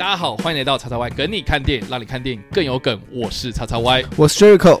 大家好，欢迎来到叉叉 Y 梗你看电影，让你看电影更有梗。我是叉叉 Y，我是 Jericho。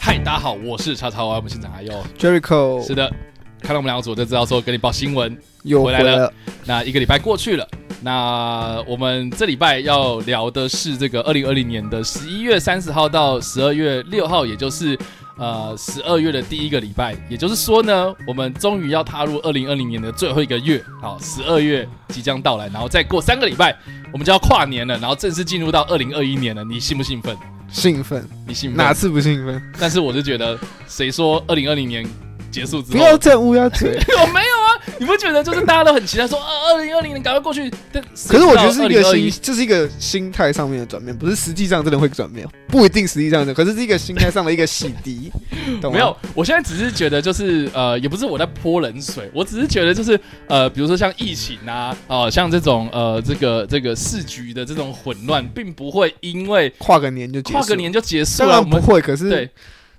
嗨，大家好，我是叉叉 Y，我们现场还有 Jericho 是的，看到我们两个组就知道说给你报新闻。又回来了。了，那一个礼拜过去了，那我们这礼拜要聊的是这个二零二零年的十一月三十号到十二月六号，也就是呃十二月的第一个礼拜。也就是说呢，我们终于要踏入二零二零年的最后一个月，好，十二月即将到来，然后再过三个礼拜，我们就要跨年了，然后正式进入到二零二一年了。你兴不兴奋？兴奋，你兴奋？哪次不兴奋？但是我就觉得，谁说二零二零年结束之不后要再乌鸦嘴。我没有啊，你不觉得就是大家都很期待说，呃，二零二零年赶快过去？但可是我觉得是一个2021心，这是一个心态上面的转变，不是实际上真的会转变，不一定实际上的，可是是一个心态上的一个洗涤，懂？没有，我现在只是觉得就是呃，也不是我在泼冷水，我只是觉得就是呃，比如说像疫情啊，哦、像这种呃，这个这个市局的这种混乱，并不会因为跨个年就结束，跨个年就结束当了。我们然不会，可是对，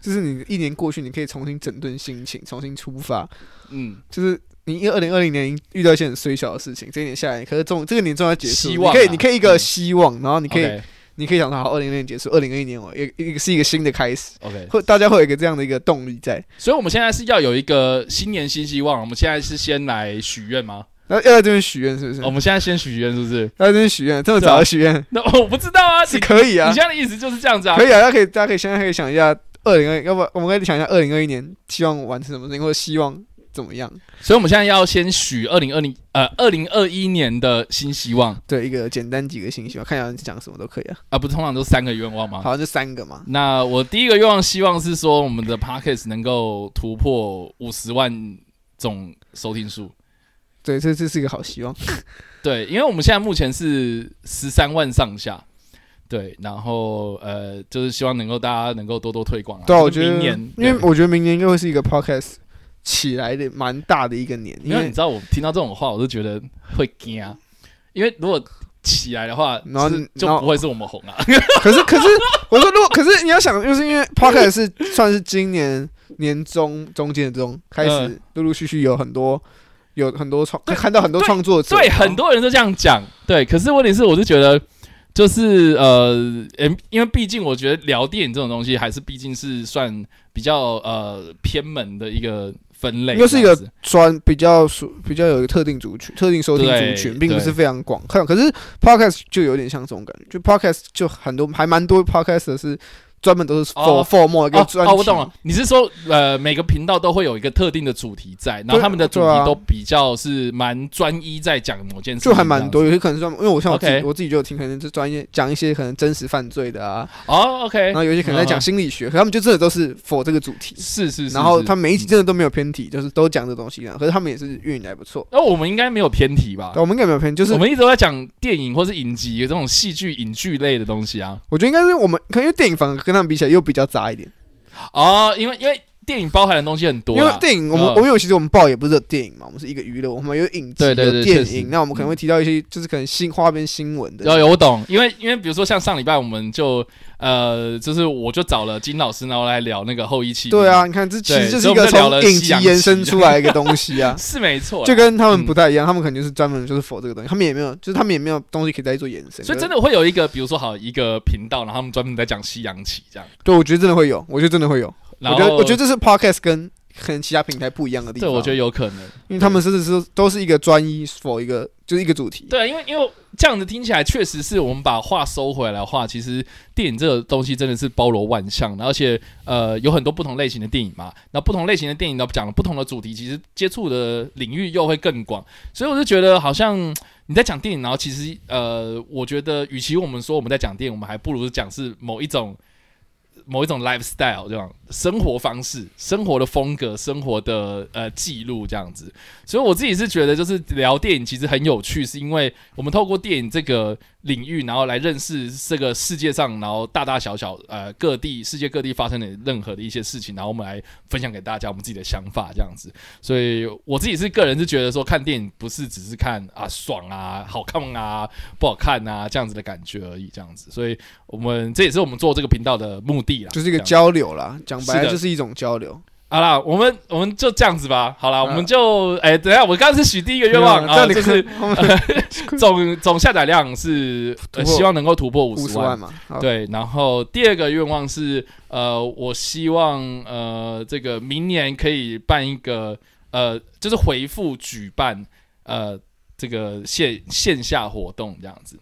就是你一年过去，你可以重新整顿心情，重新出发，嗯，就是。你因为二零二零年遇到一些很衰小的事情，这一年下来，可是重这个年终要结束，希望啊你可以你可以一个嗯希望，然后你可以 OK 你可以想到，好，二零二零结束，二零二一年我一一个是一个新的开始，OK，会大家会有一个这样的一个动力在。所以我们现在是要有一个新年新希望，我们现在是先来许愿吗？然后要在这边许愿，是不是？我们现在先许愿是不是？要在这边许愿，这么早就许愿那我不知道啊，是你可以啊你现，在的意思就是这样子啊？可以啊，大家可以大家可以现在可以想一下，二零二，要不我们可以想一下二零二一年希望完成什么事情，或者希望怎么样？所以我们现在要先许二零二零呃二零二一年的新希望对，一个简单几个新希望，看一下你讲什么都可以啊。啊，不是通常都三个愿望吗？好，就三个嘛，那我第一个愿望希望是说，我们的 podcast 能够突破五十万种收听数。对，这这是一个好希望。对，因为我们现在目前是十三万上下。对，然后呃，就是希望能够大家能够多多推广啊。对啊，我觉得，明年，因为我觉得明年应该会是一个 podcast 起来的蛮大的一个年，因为你知道，我听到这种话，我就觉得会惊啊。因为如果起来的话，然后就不会是我们红啊。可是可是我说，如果可是你要想，就是因为 Pocket 是算是今年年中中间的中开始嗯陆陆续续有很多有很多创对看到很多创作者，对，很多人都这样讲。对，可是问题是，我就觉得，就是呃，诶因为毕竟我觉得聊电影这种东西，还是毕竟是算比较呃偏门的一个分类，又是一个专比较属比较有一个特定族群、特定收听族群，并不是非常广看。可是 podcast 就有点像这种感觉，就 podcast 就很多还蛮多 podcast 是专门都是 for 哦 for more 一个专哦哦，我懂了。你是说，呃，每个频道都会有一个特定的主题在，然后他们的主题都比较是蛮专一在讲某件事，就还蛮多，有些可能是专门，因为我像我自己我自己就有听，可能是专业讲一些可能真实犯罪的啊，哦，OK，然后有一些可能在讲嗯心理学，可他们就真的都是 for 这个主题。是是是，然后是他每一集真的都没有偏题，就是都讲这东西啊。可是他们也是运营的还不错。那我们应该没有偏题吧？我们应该没有偏，就是我们一直都在讲电影或是影集这种戏剧、影剧类的东西啊。我觉得应该是我们，可能因为电影反而跟他们比起来又比较杂一点。哦，因为因为电影包含的东西很多因为啊，电影我们嗯我们有其实我们报也不是电影嘛，我们是一个娱乐，我们有影集、有电影，那我们可能会提到一些就是可能新花边新闻的。有有我懂，因为因为比如说像上礼拜我们就呃，就是我就找了金老师，然后来聊那个后一期。对啊，，你看这其对实就是一个从影集延伸出来一个东西啊 是没错，就跟他们不嗯太一样，他们可能就是专门就是否这个东西，他们也没有，就是他们也没有东西可以再做延伸。所以真的会有一个，比如说好一个频道，然后他们专门在讲西洋棋这样。对，我觉得真的会有，我觉得真的会有。我觉得我觉得这是 podcast 跟可能其他平台不一样的地方对，方。我觉得有可能。因为他们甚至是都是一个专一 for 一个就是一个主题。对，因为因为这样子听起来，确实是我们把话收回来的话，其实电影这个东西真的是包罗万象，而且呃有很多不同类型的电影嘛。那不同类型的电影呢，讲了不同的主题，其实接触的领域又会更广。所以我就觉得好像你在讲电影，然后其实呃，我觉得与其我们说我们在讲电影，我们还不如讲是某一种某一种 lifestyle 这样生活方式、生活的风格、生活的呃记录这样子。所以我自己是觉得，就是聊电影其实很有趣，是因为我们透过电影这个领域，然后来认识这个世界上，然后大大小小呃各地世界各地发生的任何的一些事情，然后我们来分享给大家我们自己的想法这样子。所以我自己是个人是觉得说，看电影不是只是看啊爽啊、好看啊、不好看啊这样子的感觉而已，这样子。所以我们这也是我们做这个频道的目的啦，就是一个交流啦，讲白了就是一种交流。好啦，我们我们就这样子吧。好啦，嗯我们就哎、等一下我刚刚是许第一个愿望啊，就是 总总下载量是、呃、希望能够突破。五十万嘛，对，然后第二个愿望是，呃，我希望呃，这个明年可以办一个，呃，就是回复举办，呃，这个线线下活动这样子。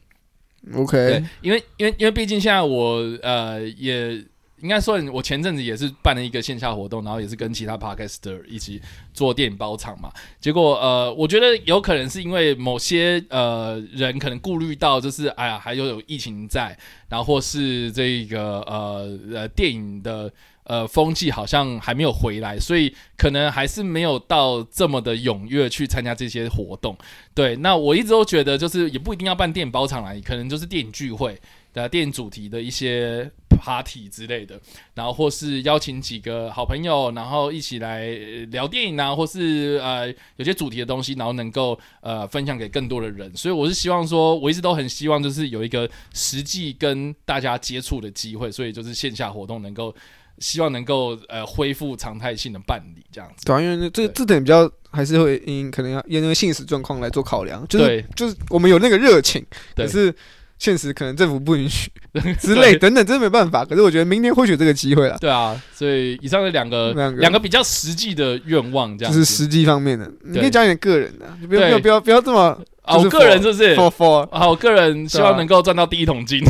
，OK，，因为因为因为毕竟现在我呃也应该说，我前阵子也是办了一个线下活动，然后也是跟其他 podcaster 一起做电影包场嘛。结果呃，我觉得有可能是因为某些呃人可能顾虑到，就是哎呀，还有有疫情在，然后或是这个呃呃电影的。呃，风气好像还没有回来，所以可能还是没有到这么的踊跃去参加这些活动。对，那我一直都觉得，就是也不一定要办电影包场来，可能就是电影聚会的电影主题的一些 party 之类的，然后或是邀请几个好朋友，然后一起来呃聊电影啊，或是呃有些主题的东西，然后能够呃分享给更多的人。所以我是希望说，我一直都很希望就是有一个实际跟大家接触的机会，所以就是线下活动能够。希望能够呃恢复常态性的办理这样子，对啊，因为这这点比较还是会因可能要因那个现实状况来做考量，就是对就是我们有那个热情，可是现实可能政府不允许 之类等等，真的没办法。可是我觉得明年或许有这个机会了，对啊，所以以上的两个两个。比较实际的愿望，这样。就是实际方面的，你可以讲点个人的，就不要不要不要这么啊，我个人是不是？for for，啊，我个人希望能够赚到第一桶金。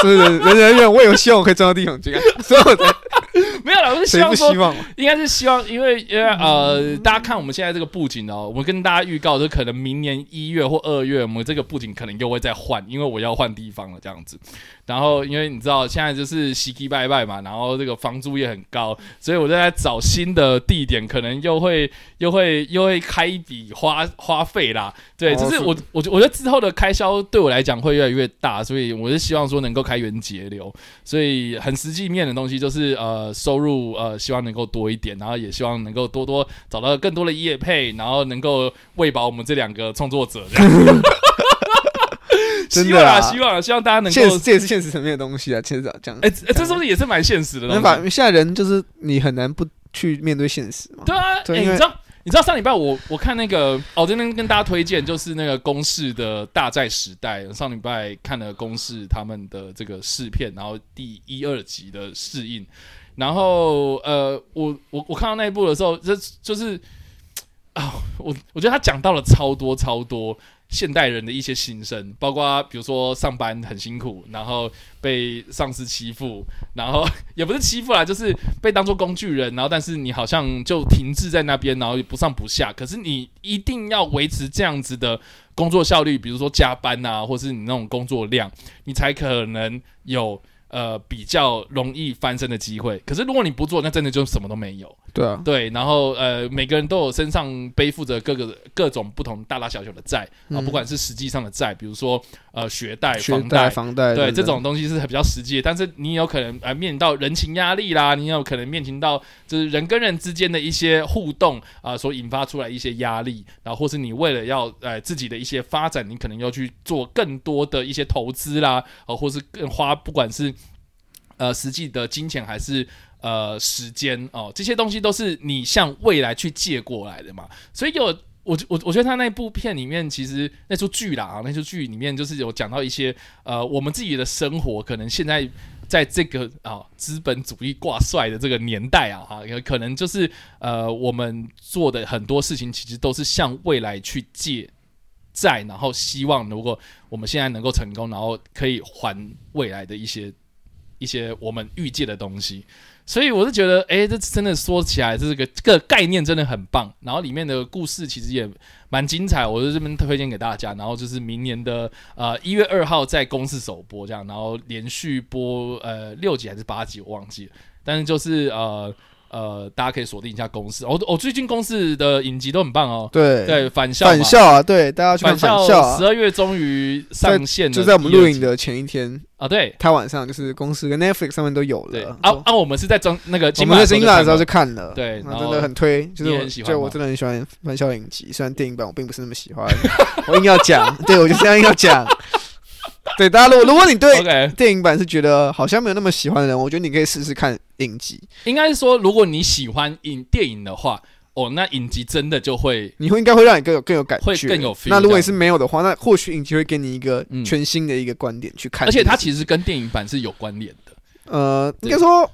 就是 人人愿，我也有希望我可以赚到第一桶金啊，所以我才 没有啦，我是希望说希望？应该是希望，因为因为呃，大家看我们现在这个布景哦，我们跟大家预告，就可能明年一月或二月，我们这个布景可能又会再换，因为我要换地方了这样子。然后因为你知道现在就是喜气拜拜嘛，然后这个房租也很高，所以我就在找新的地点，可能又会 又会又会开一笔花花费啦。对，就是我我我觉得之后的开销对我来讲会越来越大，所以我是希望说能够开源节流。所以很实际面的东西就是呃收入呃希望能够多一点，然后也希望能够多多找到更多的业配，然后能够喂饱我们这两个创作者这样。真的啊希望啊，希望啊，希望大家能够。这也是现实层面的东西啊，其实这样哎、这这是不是也是蛮现实的东西？没办法，现在人就是你很难不去面对现实嘛。对啊，你知道你知道上礼拜我我看那个哦，今天跟大家推荐就是那个公式的《大债时代》，上礼拜看了公式他们的这个试片，然后第一二集的试映，然后呃，我我我看到那一部的时候，这就是啊，我我觉得他讲到了超多超多。现代人的一些心声，包括比如说上班很辛苦，然后被上司欺负，然后也不是欺负啦，就是被当做工具人，然后但是你好像就停滞在那边，然后不上不下。可是你一定要维持这样子的工作效率，比如说加班啊，或是你那种工作量，你才可能有呃比较容易翻身的机会。可是如果你不做，那真的就什么都没有。对啊，对，然后呃，每个人都有身上背负着各个各种不同大大小小的债啊、嗯不管是实际上的债，比如说呃学贷、房贷、房贷，对，这种东西是比较实际的，但是你有可能呃面临到人情压力啦，你有可能面临到就是人跟人之间的一些互动啊、所引发出来一些压力，然后或是你为了要呃自己的一些发展，你可能要去做更多的一些投资啦，呃、或是更花不管是呃实际的金钱还是。呃，时间哦，这些东西都是你向未来去借过来的嘛，所以有我我我觉得他那部片里面，其实那出剧啦，啊，那出剧里面就是有讲到一些呃，我们自己的生活，可能现在在这个啊资本主义挂帅的这个年代啊，哈，有可能就是呃，我们做的很多事情，其实都是向未来去借债，然后希望如果我们现在能够成功，然后可以还未来的一些一些我们预计的东西。所以我是觉得，哎，这真的说起来，这个这个概念真的很棒。然后里面的故事其实也蛮精彩，我就这边推荐给大家。然后就是明年的呃一月二号在公视首播这样，然后连续播呃六集还是八集，我忘记了。但是就是呃。呃，大家可以锁定一下公司。我我最近公司的影集都很棒哦。对对，返校返校啊，对，大家去看返校。十二月终于上线了，就在我们录影的前一天啊。对，他晚上就是公司跟 Netflix 上面都有了。啊啊，我们是在中那个我们在金马的时候就看了。对，真的很推，就是就我真的很喜欢返校影集，虽然电影版我并不是那么喜欢，我硬要讲，对我就这样硬要讲。对，大家如果如果你对电影版是觉得好像没有那么喜欢的人，我觉得你可以试试看影集。应该是说，如果你喜欢影电影的话，哦，那影集真的就会，你会应该会让你更有更有感觉，会更有。那如果你是没有的话，那或许影集会给你一个全新的一个观点去看。而且它其实跟电影版是有关联的。呃，应该说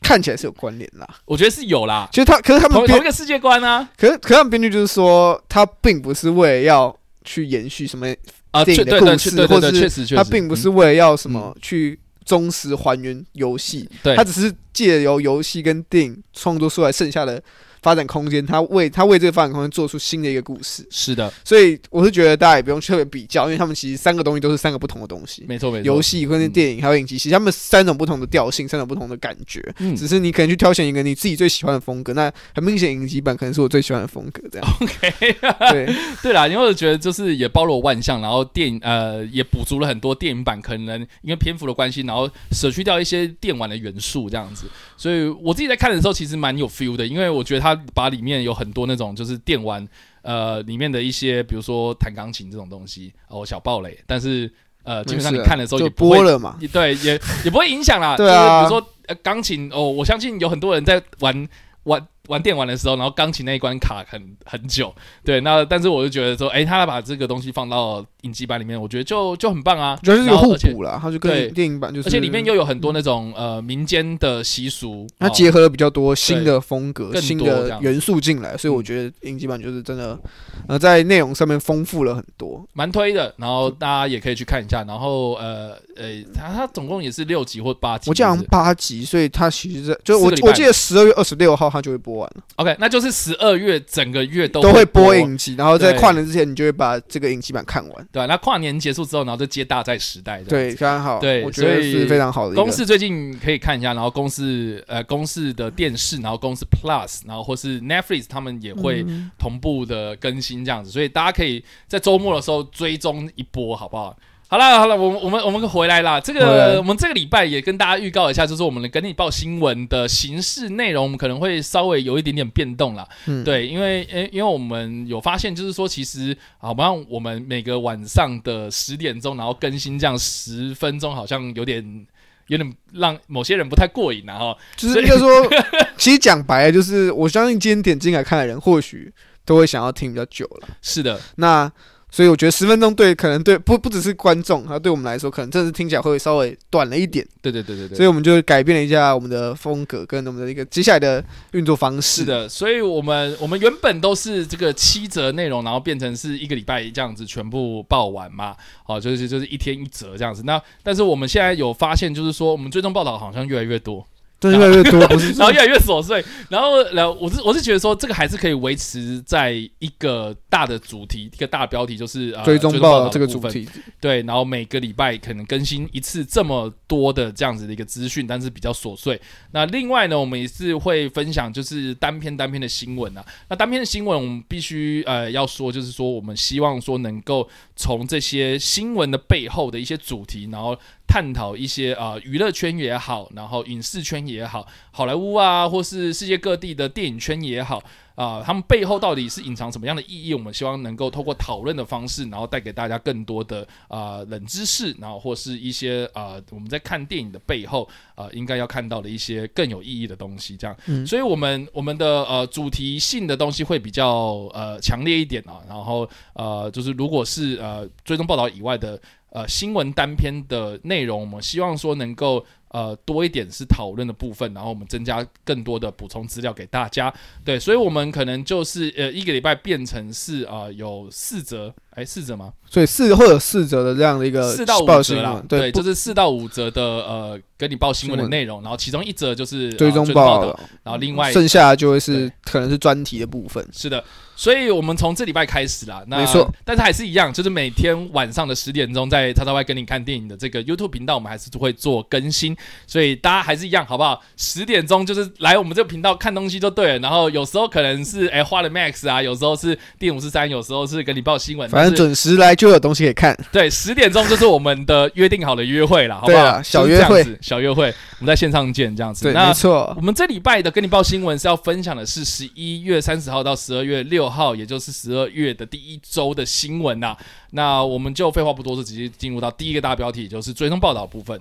看起来是有关联啦。我觉得是有啦。其实他可是他们同一个世界观啊。可是可是他们编剧就是说，他并不是为了要去延续什么。啊，电影的故事，或者是他并不是为了要什么去忠实还原游戏，他只是借由游戏跟电影创作出来剩下的。发展空间，他为他为这个发展空间做出新的一个故事。是的，所以我是觉得大家也不用特别比较，因为他们其实三个东西都是三个不同的东西。没错，没错。游戏或者电影还有影集，其实他们三种不同的调性，三种不同的感觉。嗯，只是你可能去挑选一个你自己最喜欢的风格。那很明显，影集版可能是我最喜欢的风格。这样。OK。对 对啦，因为我觉得就是也包罗万象，然后电影呃也补足了很多电影版可能因为篇幅的关系，然后舍去掉一些电玩的元素这样子。所以我自己在看的时候，其实蛮有 feel 的，因为我觉得他把里面有。很多那种就是电玩，呃，里面的一些，比如说弹钢琴这种东西，哦，小暴雷，但是呃，基本上你看的时候也播了嘛，对，也也不会影响啦。对啊，比如说呃，钢琴哦，我相信有很多人在玩玩。玩电玩的时候，然后钢琴那一关卡很很久，对，那但是我就觉得说，哎，他把这个东西放到影集版里面，我觉得就就很棒啊，就是有互补了，他就跟电影版就是，而且里面又有很多那种呃民间的习俗，它结合了比较多新的风格、新的元素进来，所以我觉得影集版就是真的呃在内容上面丰富了很多，蛮推的。然后大家也可以去看一下。然后呃呃，它它总共也是六集或八集，我讲八集，所以它其实就我我记得十二月二十六号它就会播。完了，OK，那就是十二月整个月都都会播。影集，然后在跨年之前，你就会把这个影集版看完，对那跨年结束之后，然后就接大在时代，对，非常好，对，我觉得是非常好的。公式最近可以看一下，然后公式呃公式的电视，然后公式 Plus，然后或是 Netflix，他们也会同步的更新这样子，所以大家可以在周末的时候追踪一波，好不好？好了好了，我我们我们回来啦。这个我们这个礼拜也跟大家预告一下，就是我们的跟你报新闻的形式内容，我们可能会稍微有一点点变动啦。嗯，对，因为诶，因为我们有发现，就是说，其实好像我们每个晚上的十点钟，然后更新这样十分钟，好像有点有点让某些人不太过瘾啊。哈，就是应该说，其实讲白了，就是我相信今天点进来看的人，或许都会想要听比较久了。是的，那。所以我觉得十分钟对可能对不不只是观众，还对我们来说，可能真的是听起来会稍微短了一点。对对对对对。所以我们就改变了一下我们的风格跟我们的一个接下来的运作方式。是的，所以我们我们原本都是这个七折内容，然后变成是一个礼拜这样子全部报完嘛。好，就是就是一天一折这样子。那但是我们现在有发现，就是说我们最终报道好像越来越多。越来越多，然后越来越琐碎，然后，然后我是我是觉得说，这个还是可以维持在一个大的主题，一个大标题，就是追踪报这个主题，对，然后每个礼拜可能更新一次这么多的这样子的一个资讯，但是比较琐碎。那另外呢，我们也是会分享就是单篇单篇的新闻啊。那单篇的新闻，我们必须呃要说，就是说我们希望说能够从这些新闻的背后的一些主题，然后。探讨一些啊娱乐圈也好，然后影视圈也好，好莱坞啊，或是世界各地的电影圈也好啊，他们背后到底是隐藏什么样的意义？我们希望能够透过讨论的方式，然后带给大家更多的啊冷知识，然后或是一些啊我们在看电影的背后啊应该要看到的一些更有意义的东西。这样，所以我们我们的呃主题性的东西会比较呃强烈一点啊。然后呃就是如果是呃追踪报道以外的。呃，新闻单篇的内容，我们希望说能够呃多一点是讨论的部分，然后我们增加更多的补充资料给大家。对，所以我们可能就是呃一个礼拜变成是呃有四则哎，四折吗？所以四会有四折的这样的一个四到五折啦，对，就是四到五折的呃，跟你报新闻的内容，然后其中一折就是追踪报道，然后另外剩下就会是可能是专题的部分。是的。所以，我们从这礼拜开始啦，那没错，但是还是一样，就是每天晚上的十点钟，在叉叉 Y 跟你看电影的这个 YouTube 频道，我们还是会做更新。所以大家还是一样，好不好？十点钟就是来我们这个频道看东西就对了。然后有时候可能是哎花了 Max 啊，有时候是电五四三，有时候是跟你报新闻。反正准时来就有东西可以看。对，十点钟就是我们的约定好的约会了，好不好？小约会，小约会，我们在线上见，这样子。对，没错。我们这礼拜的跟你报新闻是要分享的是十一月三十号到十二月六号，也就是。十二月的第一周的新闻呐，那我们就废话不多说，直接进入到第一个大标题，就是追踪报道部分。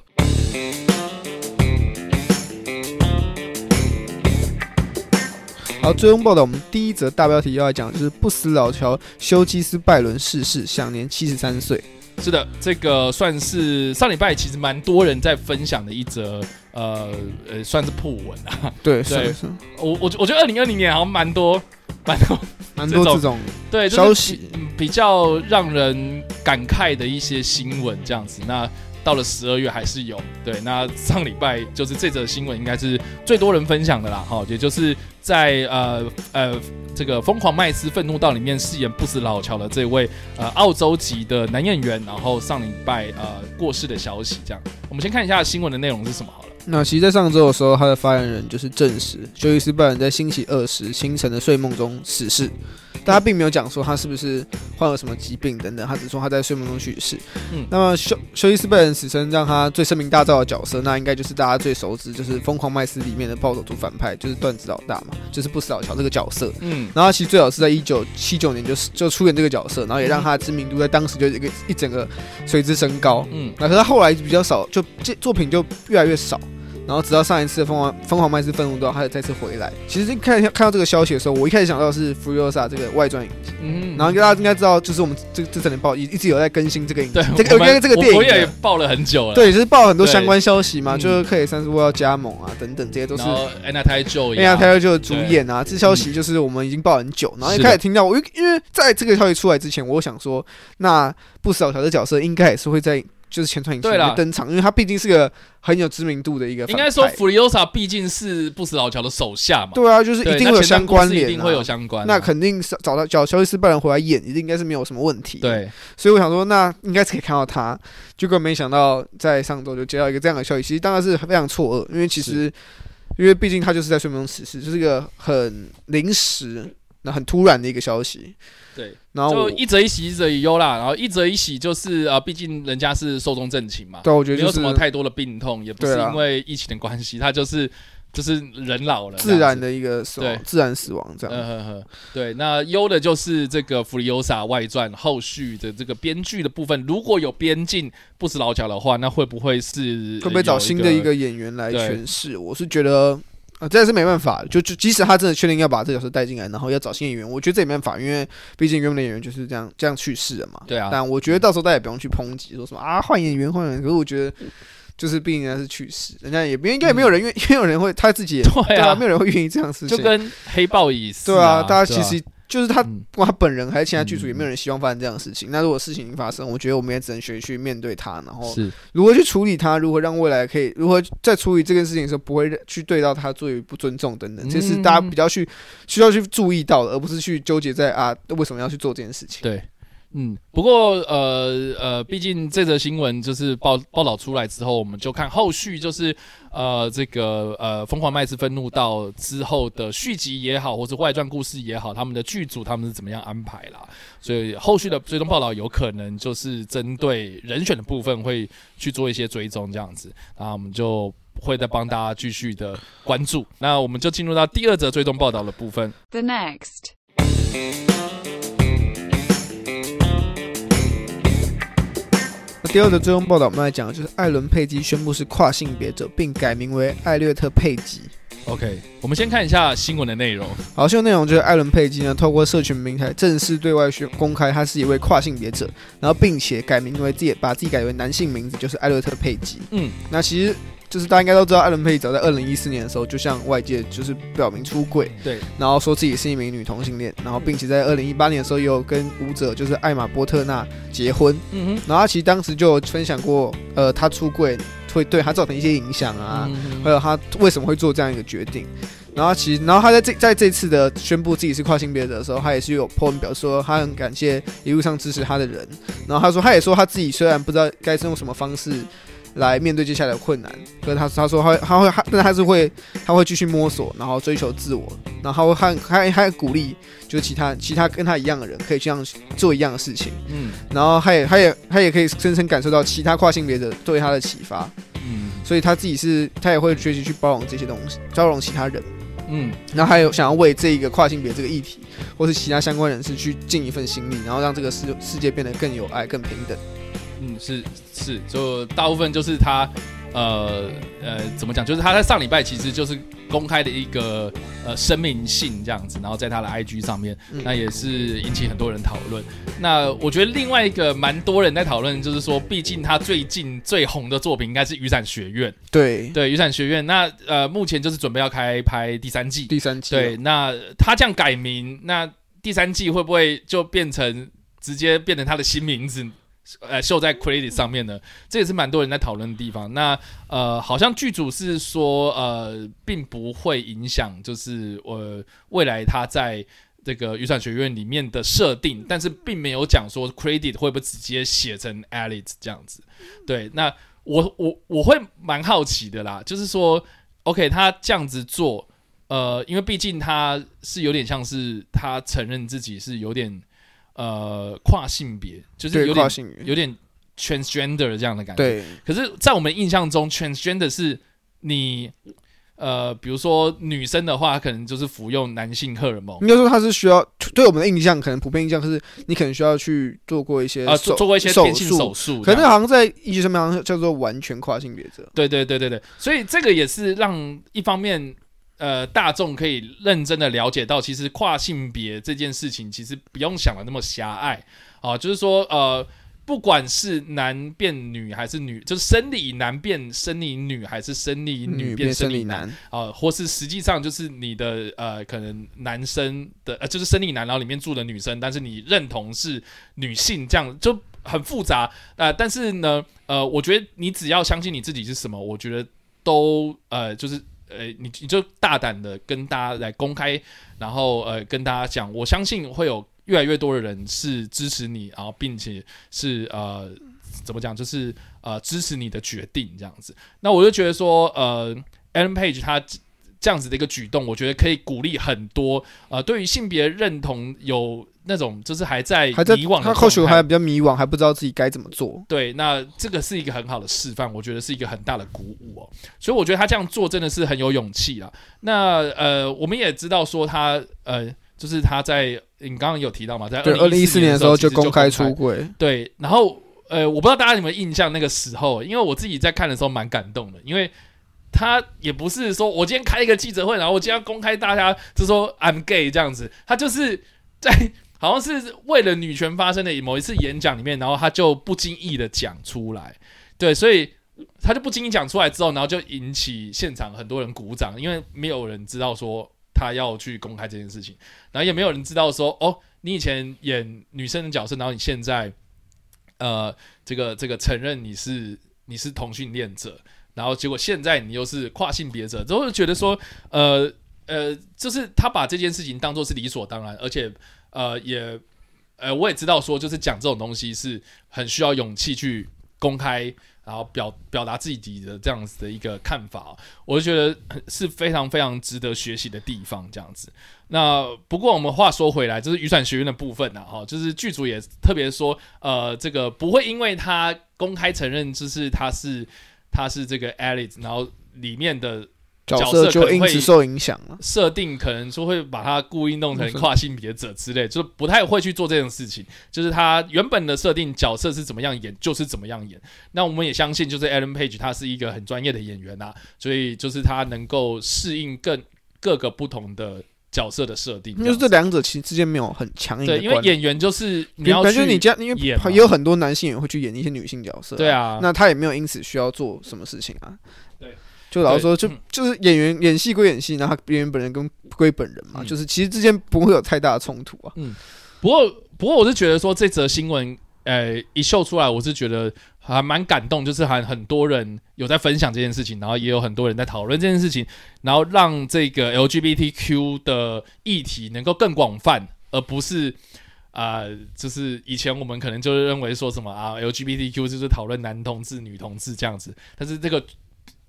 好，最终报道，我们第一则大标题要来讲，就是不死老乔休基斯拜伦逝世，享年七十三岁。是的，这个算是上礼拜其实蛮多人在分享的一则，呃呃，算是破文啊。对，对，我我我觉得二零二零年好像蛮多。蛮多蛮多这种 对消息，比较让人感慨的一些新闻，这样子。那到了十二月还是有对。那上礼拜就是这则新闻应该是最多人分享的啦，哈，也就是在呃呃这个《疯狂麦斯愤怒道》里面饰演不死老乔的这位呃澳洲籍的男演员，然后上礼拜呃过世的消息。这样，我们先看一下新闻的内容是什么好了。那其实，在上周的时候，他的发言人就是证实，休伊斯拜伦在星期二时清晨的睡梦中死世。但他并没有讲说他是不是患了什么疾病等等，他只说他在睡梦中去世。嗯，那么休休伊斯贝恩死生让他最声名大噪的角色，那应该就是大家最熟知，就是《疯狂麦斯》里面的暴走族反派，就是段子老大嘛，就是不死老乔这个角色。嗯，然后其实最早是在一九七九年就就出演这个角色，然后也让他的知名度在当时就一个一整个随之升高。嗯，那可是他后来比较少，就这作品就越来越少。然后直到上一次《疯狂疯狂麦斯愤怒到》，他又再次回来。其实看看到这个消息的时候，我一开始想到是《Furiosa》这个外传影集。嗯。然后大家应该知道，就是我们这这整年报一一直有在更新这个影集。这个这个电影我也报了很久了。对，就是报很多相关消息嘛，就是克里三十五要加盟啊，等等，这些都是。然后 Anna Taylor Anna Taylor 就主演啊，这消息就是我们已经报很久。然后一开始听到，我因为在这个消息出来之前，我想说，那不少小的角色应该也是会在。就是前传影集登场，因为他毕竟是个很有知名度的一个。应该说，弗里欧萨毕竟是不死老乔的手下嘛。对啊，就是一定会有相关联，一定会有相关。那肯定是找到找肖伊斯拜伦回来演，一定应该是没有什么问题。对，所以我想说，那应该是可以看到他。结果没想到，在上周就接到一个这样的消息，其实当然是非常错愕，因为其实，因为毕竟他就是在睡梦中死世，就是一个很临时、那很突然的一个消息。对，然后就一则一喜，一则一忧啦。然后一则一喜就是啊，毕竟人家是寿终正寝嘛，对，我觉得没有什么太多的病痛，也不是因为疫情的关系，他就是就是人老了，自然的一个死亡，自然死亡这样。呵呵对，那忧的就是这个《弗里欧萨外传》后续的这个编剧的部分，如果有编进不死老脚的话，那会不会是会不会找新的一个演员来诠释？我是觉得。啊，这也是没办法，就就即使他真的确定要把这角色带进来，然后要找新演员，我觉得这也没办法，因为毕竟原本的演员就是这样这样去世了嘛。对啊。但我觉得到时候大家也不用去抨击，说什么啊换演员换演员，可是我觉得就是毕竟人家是去世，人家也应该也没有人愿，没有人会他自己也对啊，没有人会愿意这样事情，就跟黑豹一样对啊，大家其实。就是他，不管他本人还是其他剧组，也没有人希望发生这样的事情。那如果事情发生，我觉得我们也只能学去面对它，然后如何去处理它，如何让未来可以，如何在处理这件事情的时候不会去对到他作为不尊重等等，这是大家比较去需要去注意到的，而不是去纠结在啊为什么要去做这件事情。对。嗯，不过呃呃，毕竟这则新闻就是报报道出来之后，我们就看后续，就是呃这个呃疯狂麦斯愤怒到之后的续集也好，或者外传故事也好，他们的剧组他们是怎么样安排啦？所以后续的追踪报道有可能就是针对人选的部分会去做一些追踪这样子，那我们就会再帮大家继续的关注。那我们就进入到第二则追踪报道的部分。The next。第二个追踪报道，我们来讲的就是艾伦·佩姬宣布是跨性别者，并改名为艾略特·佩吉。OK，我们先看一下新闻的内容。好，新闻内容就是艾伦·佩吉呢，透过社群平台正式对外宣公开，他是一位跨性别者，然后并且改名为自己，把自己改为男性名字，就是艾略特·佩吉。嗯，那其实。就是大家应该都知道，艾伦佩早在二零一四年的时候，就向外界就是表明出柜，对，然后说自己是一名女同性恋，然后并且在二零一八年的时候，也有跟舞者就是艾玛波特纳结婚，嗯哼，然后他其实当时就有分享过，呃，他出柜会对他造成一些影响啊，还有他为什么会做这样一个决定。然后其实，然后他在这在这次的宣布自己是跨性别者的时候，他也是有 po 文表示说他很感谢一路上支持他的人。然后他说，他也说他自己虽然不知道该是用什么方式来面对接下来的困难，可是他他说他他会他，但是他是会他会继续摸索，然后追求自我，然后他还还鼓励就是其他其他跟他一样的人可以这样做一样的事情。嗯，然后他也他也他也可以深深感受到其他跨性别者对他的启发。嗯，所以他自己是他也会学习去包容这些东西，包容其他人。嗯，然后还有想要为这一个跨性别这个议题，或是其他相关人士去尽一份心力，然后让这个世世界变得更有爱、更平等。嗯，是是，就大部分就是他。呃呃，怎么讲？就是他在上礼拜其实就是公开的一个呃声明信这样子，然后在他的 IG 上面，那也是引起很多人讨论。那我觉得另外一个蛮多人在讨论，就是说，毕竟他最近最红的作品应该是《雨伞学院》。对对，《雨伞学院》那呃目前就是准备要开拍第三季。第三季。对，那他这样改名，那第三季会不会就变成直接变成他的新名字？呃，秀在 credit 上面的，这也是蛮多人在讨论的地方。那呃，好像剧组是说，呃，并不会影响，就是呃，未来他在这个雨伞学院里面的设定，但是并没有讲说 credit 会不会直接写成 Alice 这样子。对，那我我我会蛮好奇的啦，就是说，OK，他这样子做，呃，因为毕竟他是有点像是他承认自己是有点。呃，跨性别就是有点有点 transgender 这样的感觉。对。可是，在我们印象中，transgender 是你呃，比如说女生的话，可能就是服用男性荷尔蒙。应该说，它是需要对我们的印象，可能普遍印象是，你可能需要去做过一些呃，做过一些变性手术。可能好像在医学上面好像叫做完全跨性别者。对对对对对。所以这个也是让一方面。呃，大众可以认真的了解到，其实跨性别这件事情，其实不用想的那么狭隘啊。就是说，呃，不管是男变女还是女，就是生理男变生理女，还是生理女变生理男啊，或是实际上就是你的呃，可能男生的呃，就是生理男，然后里面住的女生，但是你认同是女性，这样就很复杂啊。但是呢，呃，我觉得你只要相信你自己是什么，我觉得都呃，就是。呃，你你就大胆的跟大家来公开，然后呃跟大家讲，我相信会有越来越多的人是支持你，然后并且是呃怎么讲，就是呃支持你的决定这样子。那我就觉得说，呃，Alan Page 他。这样子的一个举动，我觉得可以鼓励很多呃，对于性别认同有那种就是还在迷惘，他或许还比较迷惘，还不知道自己该怎么做。对，那这个是一个很好的示范，我觉得是一个很大的鼓舞哦。所以我觉得他这样做真的是很有勇气啊。那呃，我们也知道说他呃，就是他在你刚刚有提到嘛，在二零一四年的时候就公开出轨。对，然后呃，我不知道大家有没有印象那个时候，因为我自己在看的时候蛮感动的，因为。他也不是说我今天开一个记者会，然后我今天要公开大家就说 I'm gay 这样子，他就是在好像是为了女权发生的某一次演讲里面，然后他就不经意的讲出来，对，所以他就不经意讲出来之后，然后就引起现场很多人鼓掌，因为没有人知道说他要去公开这件事情，然后也没有人知道说哦，你以前演女生的角色，然后你现在呃这个这个承认你是你是同性恋者。然后结果现在你又是跨性别者，都会觉得说，呃呃，就是他把这件事情当做是理所当然，而且呃也呃我也知道说，就是讲这种东西是很需要勇气去公开，然后表表达自己的这样子的一个看法，我就觉得是非常非常值得学习的地方。这样子，那不过我们话说回来，就是雨伞学院的部分呢，哈，就是剧组也特别说，呃，这个不会因为他公开承认，就是他是。他是这个 Alice，然后里面的角色就因此受影响了。设定可能说会把他故意弄成跨性别者之类，就是不太会去做这种事情。就是他原本的设定角色是怎么样演，就是怎么样演。那我们也相信，就是 Alan Page 他是一个很专业的演员呐，所以就是他能够适应更各个不同的角色的设定，就是这两者其实之间没有很强硬的对，因为演员就是你要去你家，因为也有很多男性演员会去演一些女性角色，对啊，那他也没有因此需要做什么事情啊。对，就老实说，就就是演员演戏归演戏，然后演员本人跟归本人嘛，就是其实之间不会有太大的冲突啊。嗯，不过不过我是觉得说这则新闻，呃，一秀出来，我是觉得。还蛮感动，就是还很多人有在分享这件事情，然后也有很多人在讨论这件事情，然后让这个 LGBTQ 的议题能够更广泛，而不是啊，就是以前我们可能就是认为说什么啊，LGBTQ 就是讨论男同志、女同志这样子，但是这个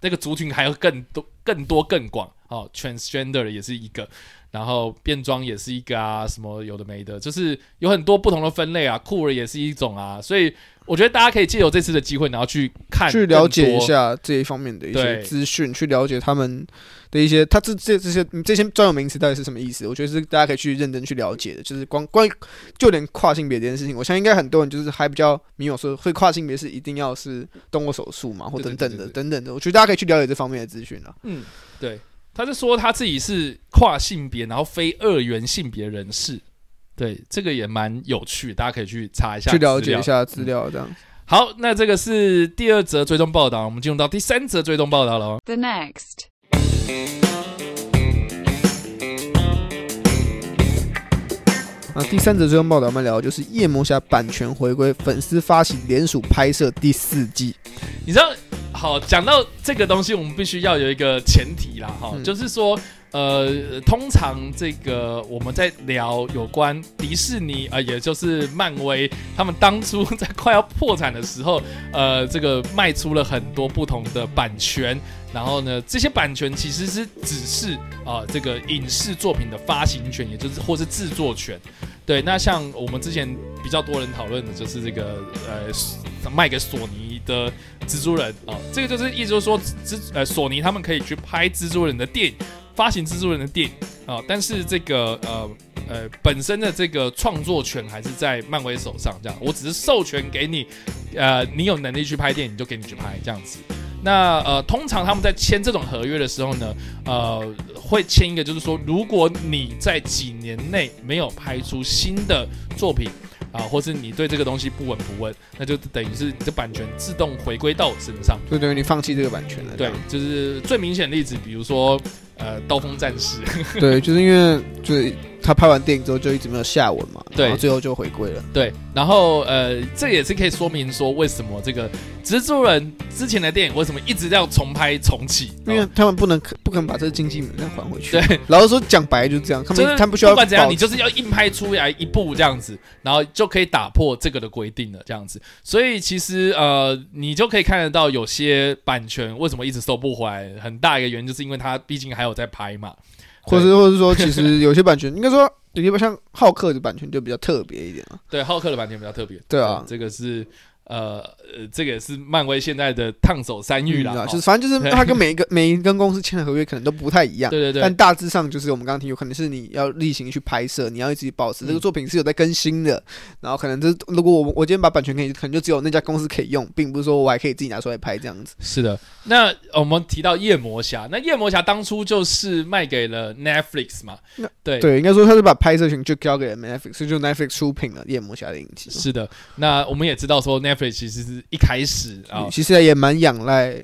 这个族群还要更多、更多、更广哦，transgender 也是一个。然后变装也是一个啊，什么有的没的，就是有很多不同的分类啊，酷儿也是一种啊，所以我觉得大家可以借由这次的机会，然后去看、去了解一下这一方面的一些资讯，去了解他们的一些，他这这这些这些专有名词到底是什么意思？我觉得是大家可以去认真去了解的。就是关关于就连跨性别这件事情，我相信应该很多人就是还比较迷惘，说会跨性别是一定要是动过手术嘛，或等等的等等的。我觉得大家可以去了解这方面的资讯啊。嗯，对。他是说他自己是跨性别，然后非二元性别人士，对这个也蛮有趣，大家可以去查一下，去了解一下资料，这样。好，那这个是第二则追踪报道，我们进入到第三则追踪报道了。The next，啊，第三则追踪报道我们聊就是夜魔侠版权回归，粉丝发起联署拍摄第四季，你知道？好，讲到这个东西，我们必须要有一个前提啦，哈，就是说，呃，通常这个我们在聊有关迪士尼，呃，也就是漫威，他们当初在快要破产的时候，呃，这个卖出了很多不同的版权，然后呢，这些版权其实是只是啊，这个影视作品的发行权，也就是或是制作权。对，那像我们之前比较多人讨论的就是这个呃，卖给索尼的蜘蛛人啊，这个就是意思就是说，蜘呃索尼他们可以去拍蜘蛛人的电影，发行蜘蛛人的电影啊，但是这个呃呃本身的这个创作权还是在漫威手上，这样，我只是授权给你，呃，你有能力去拍电影就给你去拍这样子。那呃，通常他们在签这种合约的时候呢，呃，会签一个，就是说，如果你在几年内没有拍出新的作品啊，或是你对这个东西不闻不问，那就等于是你的版权自动回归到我身上，就等于你放弃这个版权了。对，就是最明显的例子，比如说呃，刀锋战士。对，就是因为就是。他拍完电影之后就一直没有下文嘛，对，最后就回归了。对，然后呃，这也是可以说明说为什么这个蜘蛛人之前的电影为什么一直要重拍重启，因为他们不能不可能把这个经济能量还回去。对，老实说讲白就是这样，他们他们不需要不管怎样，你就是要硬拍出来一部这样子，然后就可以打破这个的规定了这样子。所以其实呃，你就可以看得到有些版权为什么一直收不回来，很大一个原因就是因为他毕竟还有在拍嘛。或是，或是说，其实有些版权，应该说，有些像浩克的版权就比较特别一点啊。对，浩克的版权比较特别。对啊，这个是。呃呃，这个也是漫威现在的烫手山芋啦，就是反正就是他跟每一个 每一根公司签的合约可能都不太一样，对对对，但大致上就是我们刚刚提，有可能是你要例行去拍摄，你要一直保持这个作品是有在更新的，然后可能这如果我我今天把版权给你，可能就只有那家公司可以用，并不是说我还可以自己拿出来拍这样子。是的，那我们提到夜魔侠，那夜魔侠当初就是卖给了 Netflix 嘛，对。对，应该说他是把拍摄权就交给了 Netflix，就 Netflix 出品了夜魔侠的影集。是的，那我们也知道说 Netflix 其实是。一开始啊，其实也蛮仰赖，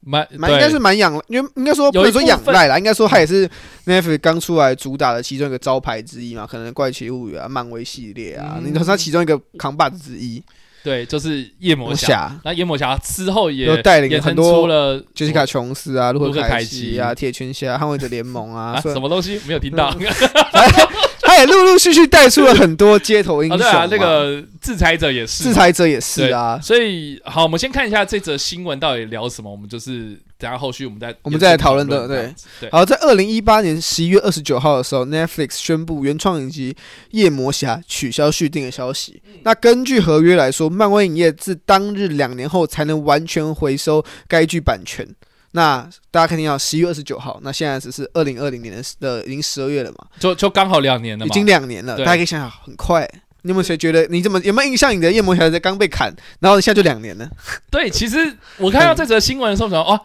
蛮蛮应该是蛮仰，因为应该说不能说仰赖啦，应该说它也是 Netflix 刚出来主打的其中一个招牌之一嘛，可能怪奇物语啊、漫威系列啊，你说它其中一个扛把子之一。对，就是夜魔侠。那夜魔侠之后也带领很多了杰西卡琼斯啊、卢克凯奇啊、铁拳侠、捍卫者联盟啊，什么东西没有听到？他也陆陆续续带出了很多街头英雄。对啊，那个制裁者也是，制裁者也是啊。所以好，我们先看一下这则新闻到底聊什么。我们就是等下后续我们再我们再来讨论的。对，好，在二零一八年十一月二十九号的时候，Netflix 宣布原创影集《夜魔侠》取消续订的消息。那根据合约来说，漫威影业自当日两年后才能完全回收该剧版权。那大家肯定要十一月二十九号，那现在只是二零二零年的的已经十二月了嘛？就就刚好两年了，已经两年了。大家可以想想，很快。你有没有谁觉得你怎么有没有印象？你的夜魔侠在刚被砍，然后现在就两年了？对，其实我看到这则新闻的时候，说哦，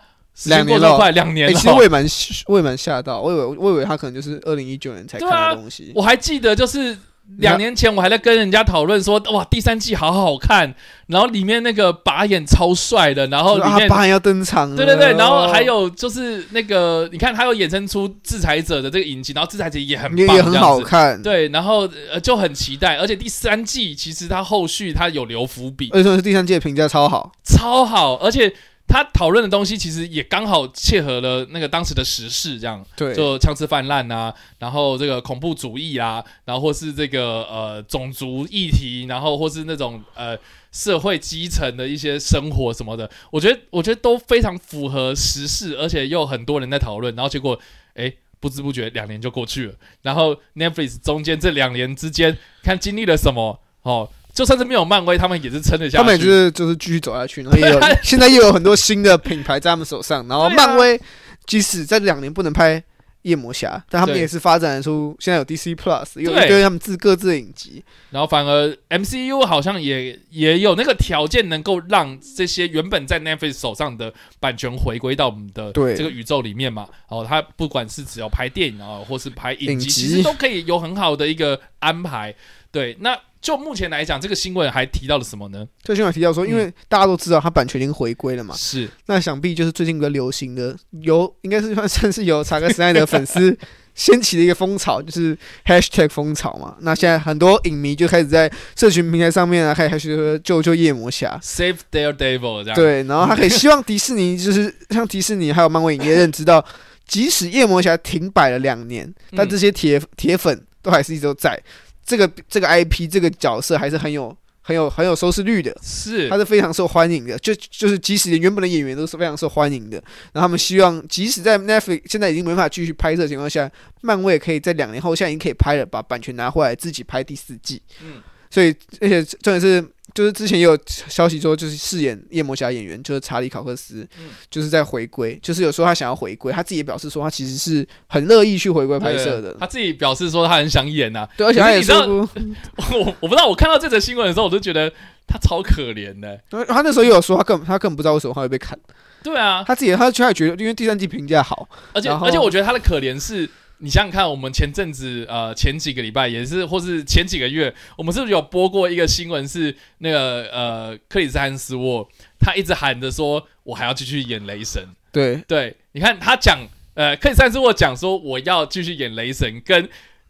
两年了，快两年了。其实我也蛮我也蛮吓到，我以为我以为他可能就是二零一九年才看的东西。我还记得就是。两年前我还在跟人家讨论说，哇，第三季好好看，然后里面那个拔眼超帅的，然后里面拔眼要登场，对对对，然后还有就是那个，你看他有衍生出制裁者的这个影集，然后制裁者也很也很好看，对，然后呃就很期待，而且第三季其实他后续他有留伏笔，而且是第三季的评价超好，超好，而且。他讨论的东西其实也刚好切合了那个当时的时事，这样，对，就枪支泛滥啊，然后这个恐怖主义啊，然后或是这个呃种族议题，然后或是那种呃社会基层的一些生活什么的，我觉得我觉得都非常符合时事，而且又很多人在讨论，然后结果哎不知不觉两年就过去了，然后 Netflix 中间这两年之间看经历了什么哦。就算是没有漫威，他们也是撑得下去。他们就是就是继续走下去，然后 也有现在又有很多新的品牌在他们手上。然后漫威即使在两年不能拍夜魔侠，但他们也是发展出现在有 DC Plus，有一堆他们自各自的影集。然后反而 MCU 好像也也有那个条件，能够让这些原本在 Netflix 手上的版权回归到我们的这个宇宙里面嘛。哦，他不管是只要拍电影啊，或是拍影集，其实都可以有很好的一个安排。对，那。就目前来讲，这个新闻还提到了什么呢？这新闻提到说，因为大家都知道它版权已经回归了嘛，是。那想必就是最近比较流行的，由应该是算算是由查克·斯奈德粉丝 掀起的一个风潮，就是 Hashtag 风潮嘛。那现在很多影迷就开始在社群平台上面啊，开始说救救夜魔侠，Save Daredevil 这样。对，然后他可以希望迪士尼就是 像迪士尼还有漫威影业认知到，即使夜魔侠停摆了两年，但这些铁铁粉都还是一直都在。这个这个 IP 这个角色还是很有很有很有收视率的，是它是非常受欢迎的，就就是即使连原本的演员都是非常受欢迎的，然后他们希望即使在 Netflix 现在已经没法继续拍摄的情况下，漫威也可以在两年后现在已经可以拍了，把版权拿回来自己拍第四季。嗯，所以而且重点是。就是之前也有消息说，就是饰演夜魔侠演员就是查理考克斯，就是在回归，就是有说他想要回归，他自己也表示说他其实是很乐意去回归拍摄的。他自己表示说他很想演呐，对，而且他也说，我我不知道，我看到这则新闻的时候，我都觉得他超可怜的。他那时候也有说，他根本他根本不知道为什么他会被砍。对啊，他自己他他也觉得，因为第三季评价好，而且而且我觉得他的可怜是。你想想看，我们前阵子呃前几个礼拜也是，或是前几个月，我们是不是有播过一个新闻？是那个呃克里斯汉斯沃，他一直喊着说，我还要继续演雷神。对对，你看他讲呃克里斯汉斯沃讲说我要继续演雷神，跟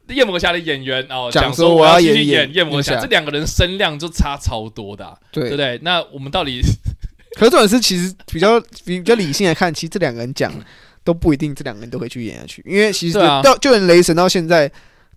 夜魔侠的演员哦讲说我要继续演夜魔侠，这两个人声量就差超多的，对不对？那我们到底？可是这种事其实比较比较理性来看，其实这两个人讲。都不一定，这两个人都会去演下去，因为其实到就连雷神到现在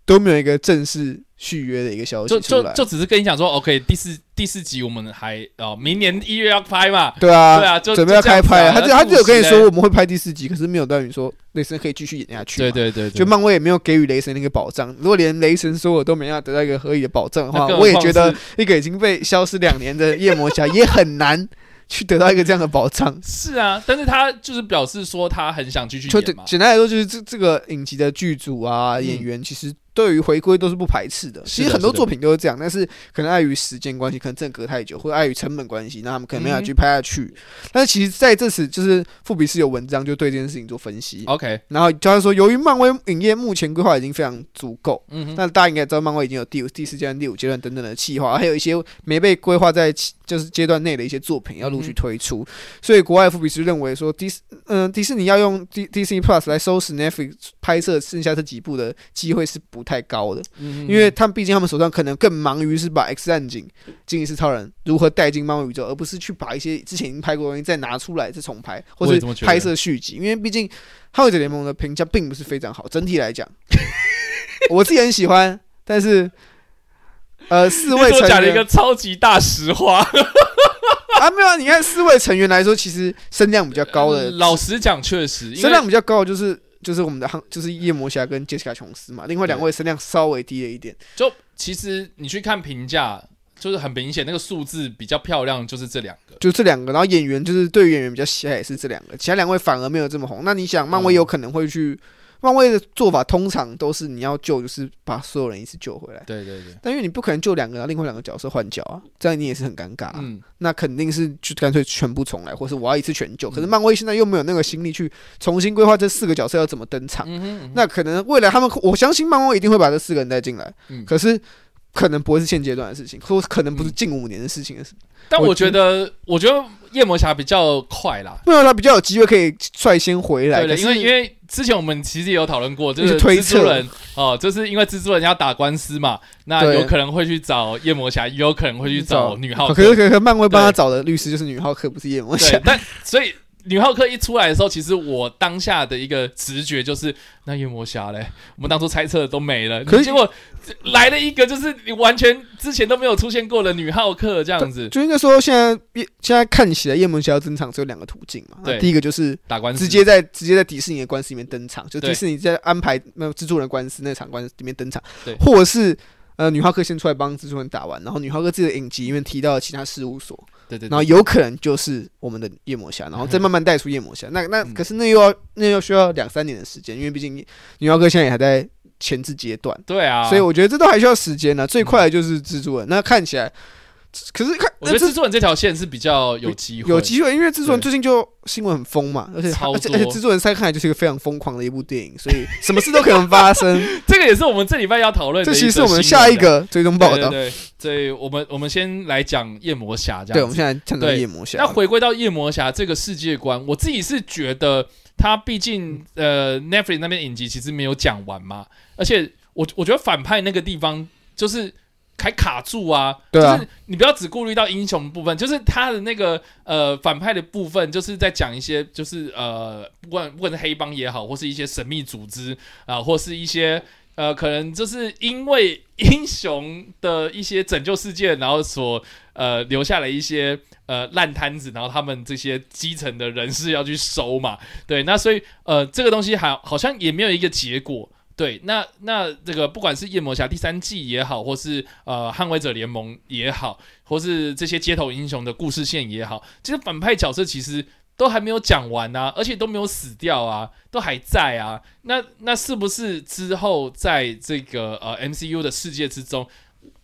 都没有一个正式续约的一个消息出来，就就只是跟你讲说，OK，第四第四集我们还哦，明年一月要拍嘛，对啊，对啊，就准备要开拍，他就他就有跟你说我们会拍第四集，可是没有等于说雷神可以继续演下去，对对对，就漫威也没有给予雷神那个保障，如果连雷神说我都没要得到一个合理的保障的话，我也觉得一个已经被消失两年的夜魔侠也很难。去得到一个这样的保障是啊，但是他就是表示说他很想继续演嘛。简单来说，就是这这个影集的剧组啊，演员其实。对于回归都是不排斥的，其实很多作品都是这样，但是可能碍于时间关系，可能真的隔太久，或者碍于成本关系，那他们可能没法去拍下去。但是其实在这次，就是富比斯有文章就对这件事情做分析。OK，然后就是说，由于漫威影业目前规划已经非常足够，嗯，那大家应该知道，漫威已经有第五、第四阶段、第五阶段等等的计划，还有一些没被规划在就是阶段内的一些作品要陆续推出。所以国外富比斯认为说，迪斯嗯迪士尼要用 D D C Plus 来收拾 Netflix 拍摄剩下这几部的机会是不太高的。因为他们毕竟他们手上可能更忙于是把 X 战警、惊异是超人如何带进漫威宇宙，而不是去把一些之前已经拍过的东西再拿出来再重拍，或者拍摄续集。因为毕竟《捍卫者联盟》的评价并不是非常好，整体来讲，我自己很喜欢。但是，呃，四位成员讲了一个超级大实话 啊，没有啊？你看四位成员来说，其实声量比较高的，老实讲，确实声量比较高的，就是。就是我们的汉，就是夜魔侠跟杰西卡琼斯嘛。另外两位声量稍微低了一点。就其实你去看评价，就是很明显那个数字比较漂亮，就是这两个，就这两个。然后演员就是对演员比较喜爱，也是这两个。其他两位反而没有这么红。那你想，漫威有可能会去漫威的做法通常都是你要救，就是把所有人一次救回来。对对对。但因为你不可能救两个，另外两个角色换角啊，这样你也是很尴尬。嗯。那肯定是就干脆全部重来，或是我要一次全救。可是漫威现在又没有那个心力去重新规划这四个角色要怎么登场。嗯哼那可能未来他们，我相信漫威一定会把这四个人带进来。嗯。可是可能不会是现阶段的事情，或可能不是近五年的事情的事。但我觉得，我觉得夜魔侠比较快啦，不然他比较有机会可以率先回来。对的，因为因为之前我们其实也有讨论过，就是推蛛人哦，就是因为蜘蛛人要打官司嘛，那有可能会去找夜魔侠，也有可能会去找女浩克。可是可是漫威帮他找的律师就是女浩克，不是夜魔侠。但所以。女浩克一出来的时候，其实我当下的一个直觉就是，那夜魔侠嘞，我们当初猜测的都没了，可是结果来了一个，就是你完全之前都没有出现过的女浩克这样子。就应该说，现在现在看起来夜魔侠要登场只有两个途径嘛。对，第一个就是打官司，直接在直接在迪士尼的官司里面登场，就迪士尼在安排那蜘蛛人官司那场官司里面登场，对，或者是呃女浩克先出来帮蜘蛛人打完，然后女浩克自己的影集里面提到了其他事务所。对对，然后有可能就是我们的夜魔侠，然后再慢慢带出夜魔侠。那那可是那又要那又需要两三年的时间，因为毕竟女妖哥现在也还在前置阶段。对啊，所以我觉得这都还需要时间呢。最快的就是蜘蛛人，那看起来。可是看，我觉得制作人这条线是比较有机会，有机会，因为制作人最近就新闻很疯嘛，而且而且制作人三看来就是一个非常疯狂的一部电影，所以什么事都可能发生。这个也是我们这礼拜要讨论，这其实是我们下一个追踪报道。对，所以我们我们先来讲夜魔侠，这样。对，我们现在讲到夜魔侠。那回归到夜魔侠这个世界观，我自己是觉得，他毕竟呃，Netflix 那边影集其实没有讲完嘛，而且我我觉得反派那个地方就是。还卡住啊！就是你不要只顾虑到英雄部分，就是他的那个呃反派的部分，就是在讲一些就是呃不管不管是黑帮也好，或是一些神秘组织啊，或是一些呃可能就是因为英雄的一些拯救世界，然后所呃留下了一些呃烂摊子，然后他们这些基层的人士要去收嘛。对，那所以呃这个东西还好像也没有一个结果。对，那那这个不管是夜魔侠第三季也好，或是呃捍卫者联盟也好，或是这些街头英雄的故事线也好，其实反派角色其实都还没有讲完啊，而且都没有死掉啊，都还在啊。那那是不是之后在这个呃 MCU 的世界之中，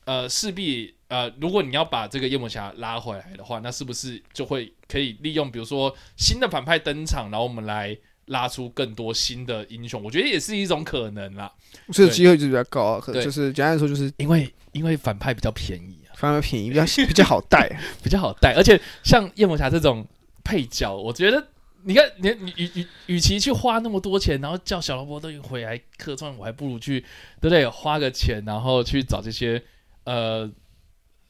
呃势必呃如果你要把这个夜魔侠拉回来的话，那是不是就会可以利用比如说新的反派登场，然后我们来。拉出更多新的英雄，我觉得也是一种可能啦。所以机会就比较高啊。可就是简单来说，就是因为因为反派比较便宜啊，反而便宜，比较 比较好带，比较好带。而且像夜魔侠这种配角，我觉得你看，你你与与与其去花那么多钱，然后叫小萝卜都回来客串，我还不如去对不对？花个钱，然后去找这些呃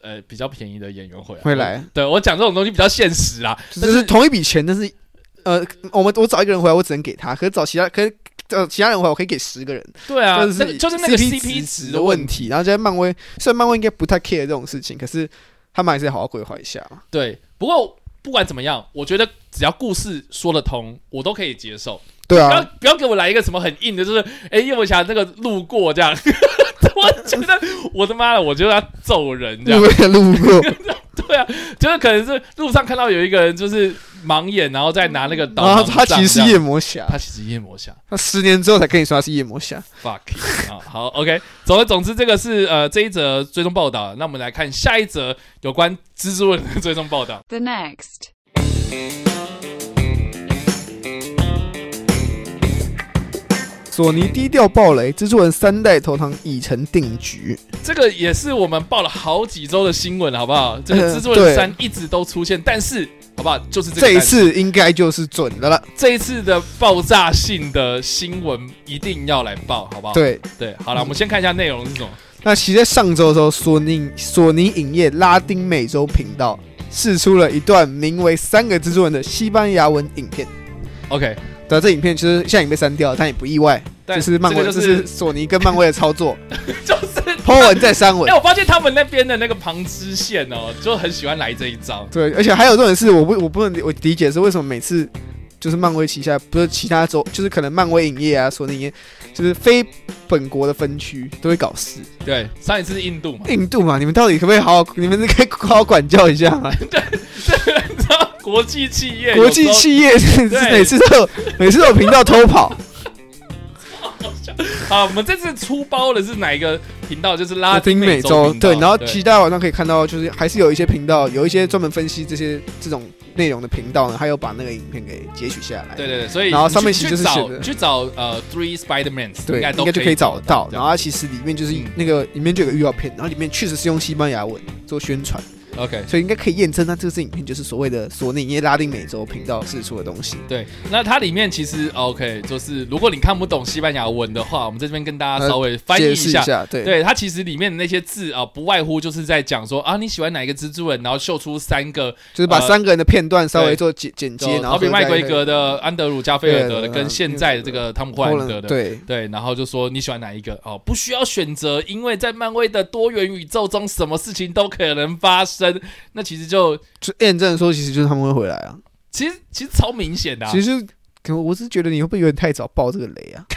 呃比较便宜的演员回来。回来，对我讲这种东西比较现实啦，就是同一笔钱，但是。呃，我们我找一个人回来，我只能给他；可是找其他，可是找其他人回来，我可以给十个人。对啊，就是就是那个 CP 值的问题。然后在漫威，虽然漫威应该不太 care 这种事情，可是他们还是要好好规划一下。对，不过不管怎么样，我觉得只要故事说得通，我都可以接受。对啊，不要不要给我来一个什么很硬的，就是哎叶武侠那个路过这样，我觉得我的妈的，我就要揍人这样。路过，对啊，就是可能是路上看到有一个人就是。盲眼，然后再拿那个刀。然后他其实是夜魔侠，他其实夜魔侠。他十年之后才跟你说他是夜魔侠。Fuck 啊，好，OK。总而总之，这个是呃这一则追踪报道。那我们来看下一则有关蜘蛛人的追踪报道。The next，索尼低调爆雷，蜘蛛人三代头堂已成定局。这个也是我们报了好几周的新闻，好不好？这个蜘蛛人三一直都出现，但是。好不好？就是这一次应该就是准的了。这一次的爆炸性的新闻一定要来报，好不好？对对，好了，我们先看一下内容是什么。那其实在上周的时候，索尼索尼影业拉丁美洲频道试出了一段名为《三个蜘蛛人》的西班牙文影片。OK，的这影片其实现在已经被删掉了，但也不意外。就是漫威，这是索尼跟漫威的操作。就是。抛文再删文，哎，我发现他们那边的那个旁支线哦，就很喜欢来这一招。对，而且还有这种事，我不，我不能，我理解是为什么每次就是漫威旗下，不是其他州，就是可能漫威影业啊，索尼影业，就是非本国的分区都会搞事。对，上一次是印度嘛，印度嘛，你们到底可不可以好好，你们可以好好管教一下嘛？对，你知道国际企业，国际企业是每次都有，每次都有频道偷跑。好，我们这次出包的是哪一个频道？就是拉丁美洲。对，然后其实大家晚上可以看到，就是还是有一些频道，有一些专门分析这些这种内容的频道呢，还有把那个影片给截取下来。对对对，所以然后上面其实去找去找呃 Three Spiderman，对，应该就可以找到。然后它其实里面就是那个里面就有个预告片，然后里面确实是用西班牙文做宣传。OK，所以应该可以验证，那这支影片就是所谓的索尼耶拉丁美洲频道试出的东西。对，那它里面其实 OK，就是如果你看不懂西班牙文的话，我们在这边跟大家稍微翻译一下。对，对，它其实里面的那些字啊，不外乎就是在讲说啊，你喜欢哪一个蜘蛛人，然后秀出三个，就是把三个人的片段稍微做剪剪接，然后比麦奎格的安德鲁加菲尔德的跟现在的这个汤姆霍兰德的，对对，然后就说你喜欢哪一个哦，不需要选择，因为在漫威的多元宇宙中，什么事情都可能发生。那其实。就就验证说，其实就是他们会回来啊。其实其实超明显的。其实，可我是觉得你会不会有点太早爆这个雷啊？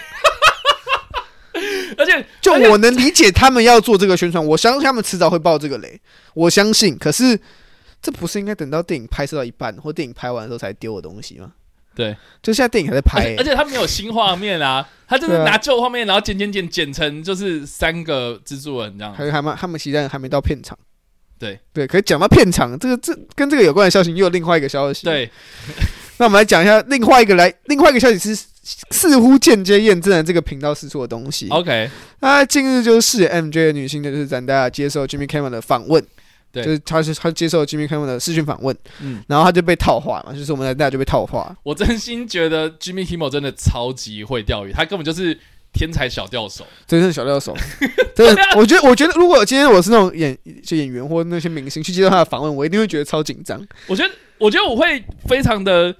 而且，就我能理解他们要做这个宣传，我相信他们迟早会爆这个雷。我相信，可是这不是应该等到电影拍摄到一半或电影拍完的时候才丢的东西吗？对，就现在电影还在拍，而且他没有新画面啊，他就是拿旧画面，然后剪剪剪剪成就是三个蜘蛛人这样。还有他们，他们其实还没到片场。对对，可以讲到片场，这个这跟这个有关的消息又有另外一个消息。对，那我们来讲一下另外一个来另外一个消息是似乎间接验证了这个频道是错的东西。OK，那近日就是 MJ 的女星就是咱大家接受 Jimmy Kimmel 的访问，对，就是他是他接受 Jimmy Kimmel 的视讯访问，嗯，然后他就被套话嘛，就是我们大家就被套话。我真心觉得 Jimmy Kimmel 真的超级会钓鱼，他根本就是。天才小钓手，真是小钓手，真的。我觉得，我觉得，如果今天我是那种演就演员或那些明星去接受他的访问，我一定会觉得超紧张。我觉得，我觉得我会非常的。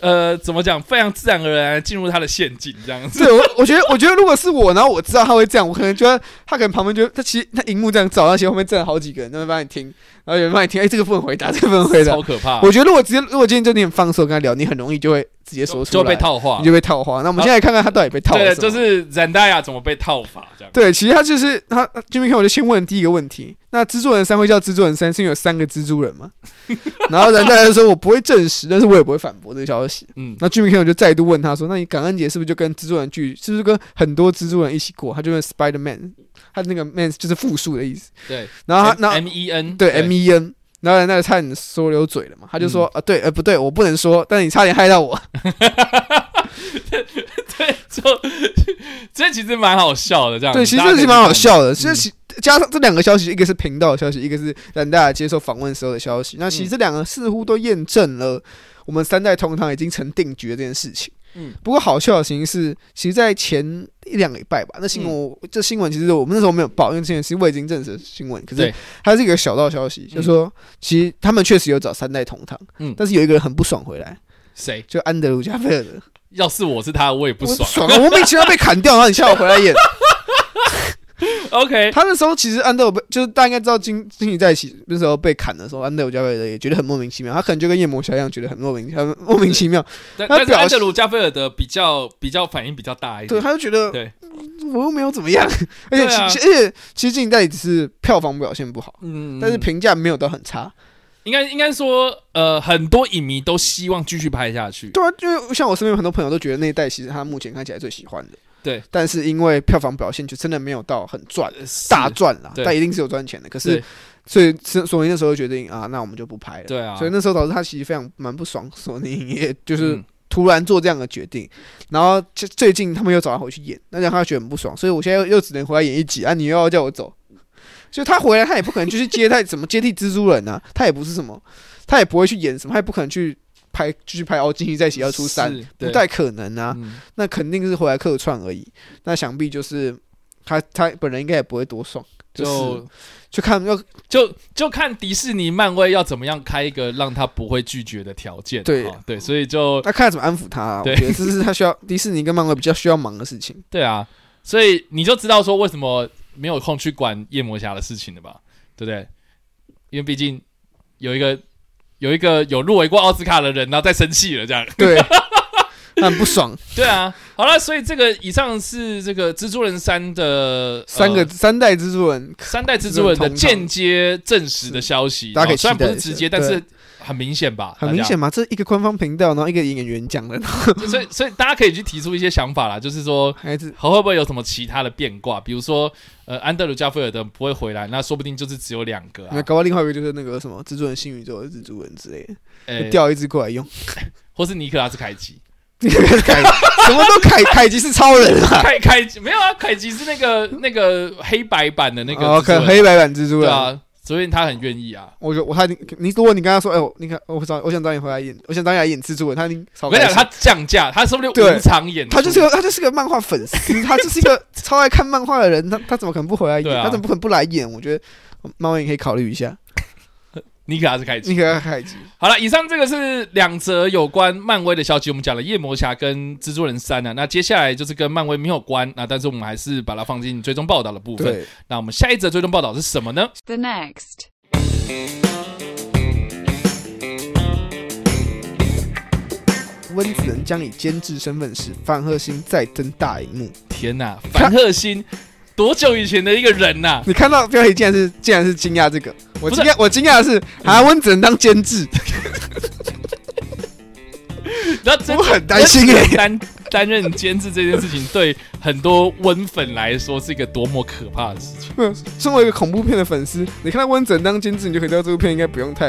呃，怎么讲？非常自然而然进入他的陷阱，这样子。对，我我觉得，我觉得如果是我，然后我知道他会这样，我可能觉得他可能旁边就他其实他荧幕这样照，而且后面站了好几个人，他会帮你听，然后有人帮你听。哎，这个不能回答，这个不能回答，超可怕。我觉得如果直接，如果今天就你很放松跟他聊，你很容易就会直接说出就被套话，你就被套话。那我们现在看看他到底被套。对，就是 Zendaya 怎么被套法这样。对，其实他就是他，Jimmy 看我就先问第一个问题。那蜘蛛人三会叫蜘蛛人三，是因为有三个蜘蛛人吗？然后人家就说：“我不会证实，但是我也不会反驳这个消息。”嗯，那 Jimmy Kimmel 就再度问他说：“那你感恩节是不是就跟蜘蛛人聚？是不是跟很多蜘蛛人一起过？”他就问 Spider Man，他那个 Man 就是复数的意思。对，然后他那 M E N 对 M E N，然后那个差点说溜嘴了嘛，他就说：“啊，对，呃，不对，我不能说，但你差点害到我。”对，就这其实蛮好笑的，这样对，其实是蛮好笑的。其实加上这两个消息，一个是频道的消息，一个是让大家接受访问时候的消息。那其实这两个似乎都验证了我们三代同堂已经成定局的这件事情。嗯，不过好笑的情是，其实，在前一两个礼拜吧，那新闻这新闻其实我们那时候没有报，因为之前是未经证实的新闻。可是它是一个小道消息，就说其实他们确实有找三代同堂，嗯，但是有一个人很不爽回来，谁？就安德鲁加菲尔德。要是我是他，我也不爽。爽，我莫名其妙被砍掉，然后你下午回来演。OK，他那时候其实安德鲁就是大家应该知道，金金宇在一起那时候被砍的时候，安德鲁加菲尔德也觉得很莫名其妙。他可能就跟夜魔侠一样，觉得很莫名 很莫名其妙。但但是安德鲁加菲尔德比较比较反应比较大一点，对，他就觉得对，我又没有怎么样。而且而且其实金宇在只是票房表现不好，嗯，但是评价没有到很差。应该应该说，呃，很多影迷都希望继续拍下去。对啊，因为像我身边很多朋友都觉得那一代其实他目前看起来最喜欢的。对，但是因为票房表现就真的没有到很赚，大赚啦，但一定是有赚钱的。可是，所以索尼那时候决定啊，那我们就不拍了。对啊，所以那时候导致他其实非常蛮不爽，索尼影业就是突然做这样的决定。然后最近他们又找他回去演，那让他觉得很不爽。所以我现在又又只能回来演一集啊，你又要叫我走。所以他回来，他也不可能就是接他怎么接替蜘蛛人呢？他也不是什么，他也不会去演什么，他也不可能去拍继续拍哦，继续在一起要出三，不太可能啊。那肯定是回来客串而已。那想必就是他他本人应该也不会多爽，就就看要就就看迪士尼漫威要怎么样开一个让他不会拒绝的条件。对对，所以就那看怎么安抚他。我觉得这是他需要迪士尼跟漫威比较需要忙的事情。对啊，所以你就知道说为什么。没有空去管夜魔侠的事情了吧？对不对？因为毕竟有一个有一个有入围过奥斯卡的人，然后再生气了，这样 对，很不爽。对啊，好了，所以这个以上是这个蜘蛛人三的三个三代蜘蛛人，三代蜘蛛人的间接证实的消息。大家可以虽然不是直接，但是很明显吧？很明显嘛，这一个官方频道，然后一个演员讲的，所以所以大家可以去提出一些想法啦，就是说，孩子会不会有什么其他的变卦？比如说，呃，安德鲁加菲尔德不会回来，那说不定就是只有两个啊。那搞到另外一个就是那个什么蜘蛛人新宇宙的蜘蛛人之类的，调一只过来用，或是尼克拉斯凯奇。凯 什么都凯凯奇是超人啊！凯凯没有啊，凯奇是那个那个黑白版的那个哦，黑白版蜘蛛人啊，所以他很愿意啊。我我他你如果你跟他说，哎，我你看我找我想找你回来演，我想找你来演蜘蛛人，他已经我跟你讲，他降价，他是不是无偿演？他就是个他就是个漫画粉丝，他就是一个 超爱看漫画的人，他他怎么可能不回来演？他怎么可能不来演？我觉得漫威你可以考虑一下。尼克拉斯凯奇，尼克拉斯凯奇。好了，以上这个是两则有关漫威的消息，我们讲了夜魔侠跟蜘蛛人三呢。那接下来就是跟漫威没有关，那但是我们还是把它放进追踪报道的部分。那我们下一则追踪报道是什么呢？The next，温子仁将以监制身份使，范鹤星再登大荧幕。天哪，范鹤星。多久以前的一个人呐？你看到标题竟然是竟然是惊讶这个，我惊讶我惊讶的是啊，温子仁当监制，然后我很担心哎，担担任监制这件事情对很多温粉来说是一个多么可怕的事情。身为一个恐怖片的粉丝，你看到温子仁当监制，你就可以知道这部片应该不用太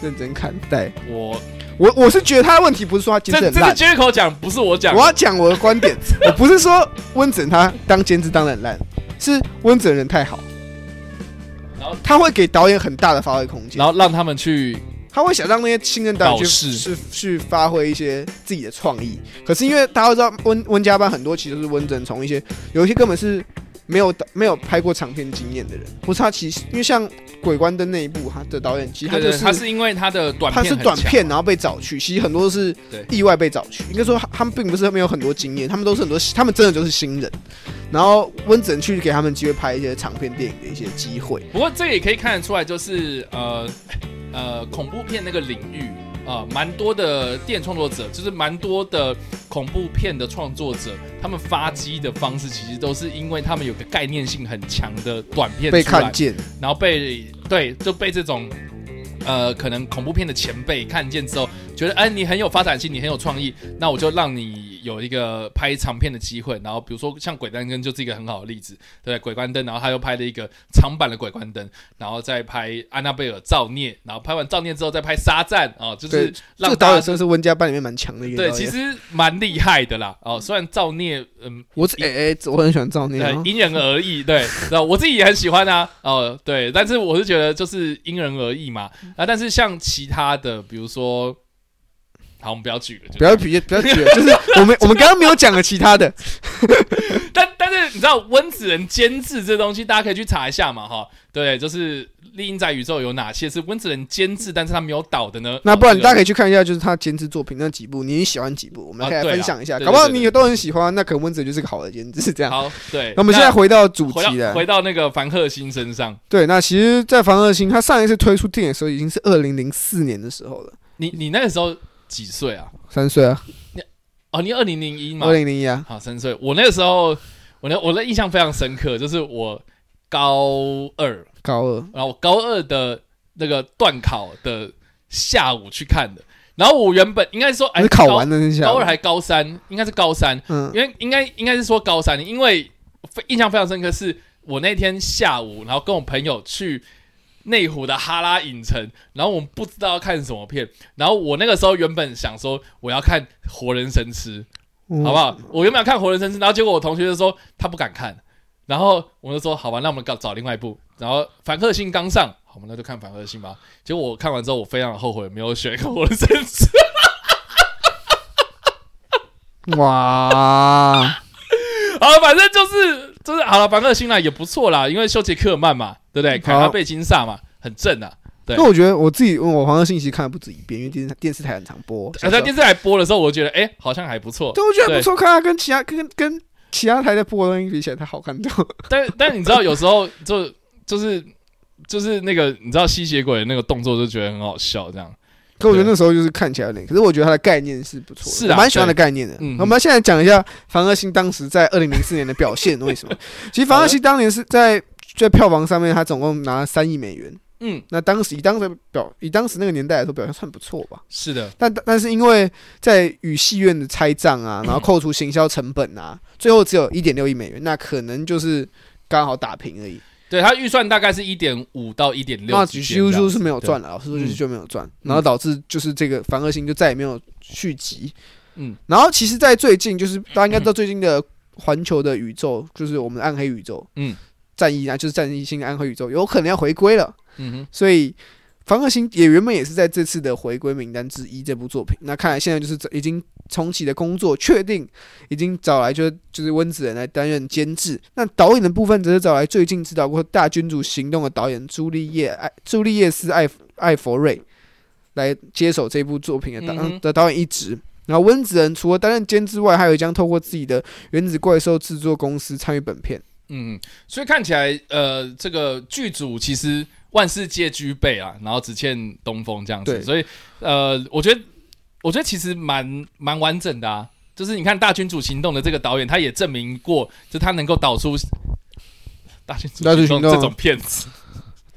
认真看待。我我我是觉得他的问题不是说他监制烂，这是口讲，不是我讲。我要讲我的观点，我不是说温子仁他当监制当的很烂。是温子仁人太好，然后他会给导演很大的发挥空间，然后让他们去，他会想让那些新人导演去是去发挥一些自己的创意。可是因为大家都知道温温家班很多其实是温子仁从一些有一些根本是。没有没有拍过长片经验的人，不是他其实因为像《鬼关灯》那一部，他的导演其实他就是他是因为他的短他是短片，然后被找去，其实很多都是意外被找去。应该说他们并不是没有很多经验，他们都是很多他们真的就是新人。然后温子仁去给他们机会拍一些长片电影的一些机会。不过这也可以看得出来，就是呃呃恐怖片那个领域。啊，蛮多的电影创作者，就是蛮多的恐怖片的创作者，他们发机的方式其实都是因为他们有个概念性很强的短片被看见，然后被对就被这种呃可能恐怖片的前辈看见之后，觉得哎你很有发展性，你很有创意，那我就让你。有一个拍长片的机会，然后比如说像《鬼关灯》就是一个很好的例子，对《鬼关灯》，然后他又拍了一个长版的《鬼关灯》，然后再拍《安娜贝尔造孽》，然后拍完造孽之后再拍《沙赞》啊，就是这个导演真的是温家班里面蛮强的一个对，其实蛮厉害的啦。哦，虽然造孽，嗯，我哎哎，我很喜欢造孽，因人而异，对，然后我自己也很喜欢啊。哦，对，但是我是觉得就是因人而异嘛。啊，但是像其他的，比如说。好，我们不要举了，不要举，不要举，就是 我们我们刚刚没有讲的其他的，但但是你知道温子仁监制这东西，大家可以去查一下嘛，哈，对，就是《丽英在宇宙》有哪些是温子仁监制，但是他没有导的呢？那不然大家可以去看一下，就是他监制作品那几部，你喜欢几部？我们可以分享一下，搞不好你也都很喜欢，那可能温子仁就是个好的监制，这样。好，对。那我们现在回到主题了，回到那个凡赫星身上。对，那其实，在凡赫星他上一次推出电影的时候，已经是二零零四年的时候了。你你那个时候。几岁啊？三岁啊！你哦，你二零零一嘛？二零零一啊！好，三岁。我那个时候，我那我的印象非常深刻，就是我高二，高二，然后我高二的那个段考的下午去看的。然后我原本应该说，哎，考完的那下，高二还高三，应该是高三。嗯，因为应该应该是说高三，因为印象非常深刻，是我那天下午，然后跟我朋友去。内湖的哈拉影城，然后我们不知道要看什么片，然后我那个时候原本想说我要看《活人生吃》，好不好？我原本要看《活人生吃》，然后结果我同学就说他不敢看，然后我就说好吧，那我们搞找另外一部。然后凡客信刚上，好嘛，那就看凡客信吧。结果我看完之后，我非常后悔没有选《活人生吃》。哇，好，反正就是就是好了，凡客星啦也不错啦，因为修杰克尔曼嘛。对不对？凯拉贝金萨嘛，很正啊。对，那我觉得我自己我黄色信息看了不止一遍，因为电视电视台很常播。在电视台播的时候，我觉得哎，好像还不错。对，我觉得不错，看它跟其他跟跟其他台在播的东西比起来，它好看多。但但你知道，有时候就就是就是那个你知道吸血鬼的那个动作，就觉得很好笑，这样。可我觉得那时候就是看起来有点，可是我觉得它的概念是不错，是啊，蛮喜欢的概念的。嗯，我们现在讲一下凡二星当时在二零零四年的表现，为什么？其实凡二星当年是在。在票房上面，他总共拿了三亿美元，嗯，那当时以当时表以当时那个年代来说，表现算不错吧？是的，但但是因为在与戏院的拆账啊，然后扣除行销成本啊，最后只有一点六亿美元，那可能就是刚好打平而已。对他预算大概是一点五到一点六，那几乎是没有赚了，老实说就就没有赚，然后导致就是这个凡恶星就再也没有续集。嗯，然后其实，在最近就是大家应该知道最近的环球的宇宙，就是我们的暗黑宇宙，嗯，战役啊，就是战役星暗黑宇宙，有可能要回归了。嗯哼，所以凡恶星也原本也是在这次的回归名单之一。这部作品，那看来现在就是已经重启的工作，确定已经找来就是就是温子仁来担任监制。那导演的部分则是找来最近指导过《大君主行动》的导演朱丽叶艾朱丽叶斯艾艾佛瑞来接手这部作品的导的导演一职。然后温子仁除了担任监制外，还有将透过自己的原子怪兽制作公司参与本片。嗯，所以看起来，呃，这个剧组其实万事皆具备啊，然后只欠东风这样子。所以，呃，我觉得，我觉得其实蛮蛮完整的啊。就是你看《大君主行动》的这个导演，他也证明过，就他能够导出《大君主行动》这种片子，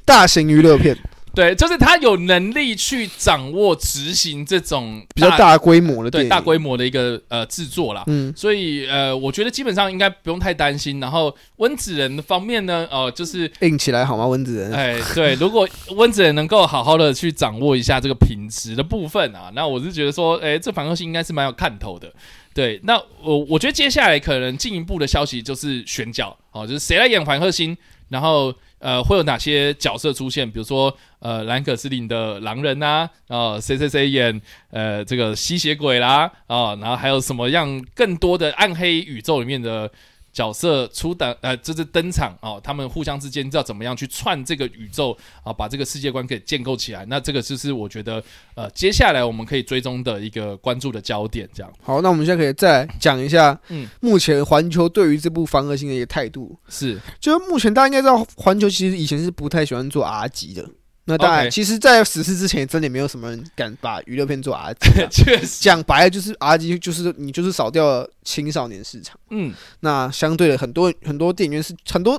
大型娱乐片。对，就是他有能力去掌握执行这种比较大规模的对大规模的一个呃制作啦。嗯，所以呃，我觉得基本上应该不用太担心。然后温子仁的方面呢，呃，就是硬起来好吗？温子仁，哎，对，如果温子仁能够好好的去掌握一下这个品质的部分啊，那我是觉得说，哎，这反克星应该是蛮有看头的。对，那我我觉得接下来可能进一步的消息就是选角，哦，就是谁来演反克星，然后。呃，会有哪些角色出现？比如说，呃，兰可斯林的狼人呐，啊谁谁谁演呃这个吸血鬼啦，啊，然后还有什么样更多的暗黑宇宙里面的。角色出的呃，这是登场哦，他们互相之间知道怎么样去串这个宇宙啊，把这个世界观给建构起来。那这个就是我觉得呃，接下来我们可以追踪的一个关注的焦点。这样好，那我们现在可以再讲一下，嗯，目前环球对于这部反恶星的一个态度是，就是目前大家应该知道，环球其实以前是不太喜欢做 R 级的。那当然，其实，在实施之前，真的没有什么人敢把娱乐片做 R 级。确实，讲白了就是 R 级，就是你就是少掉了青少年市场。嗯，那相对的，很多很多电影院是很多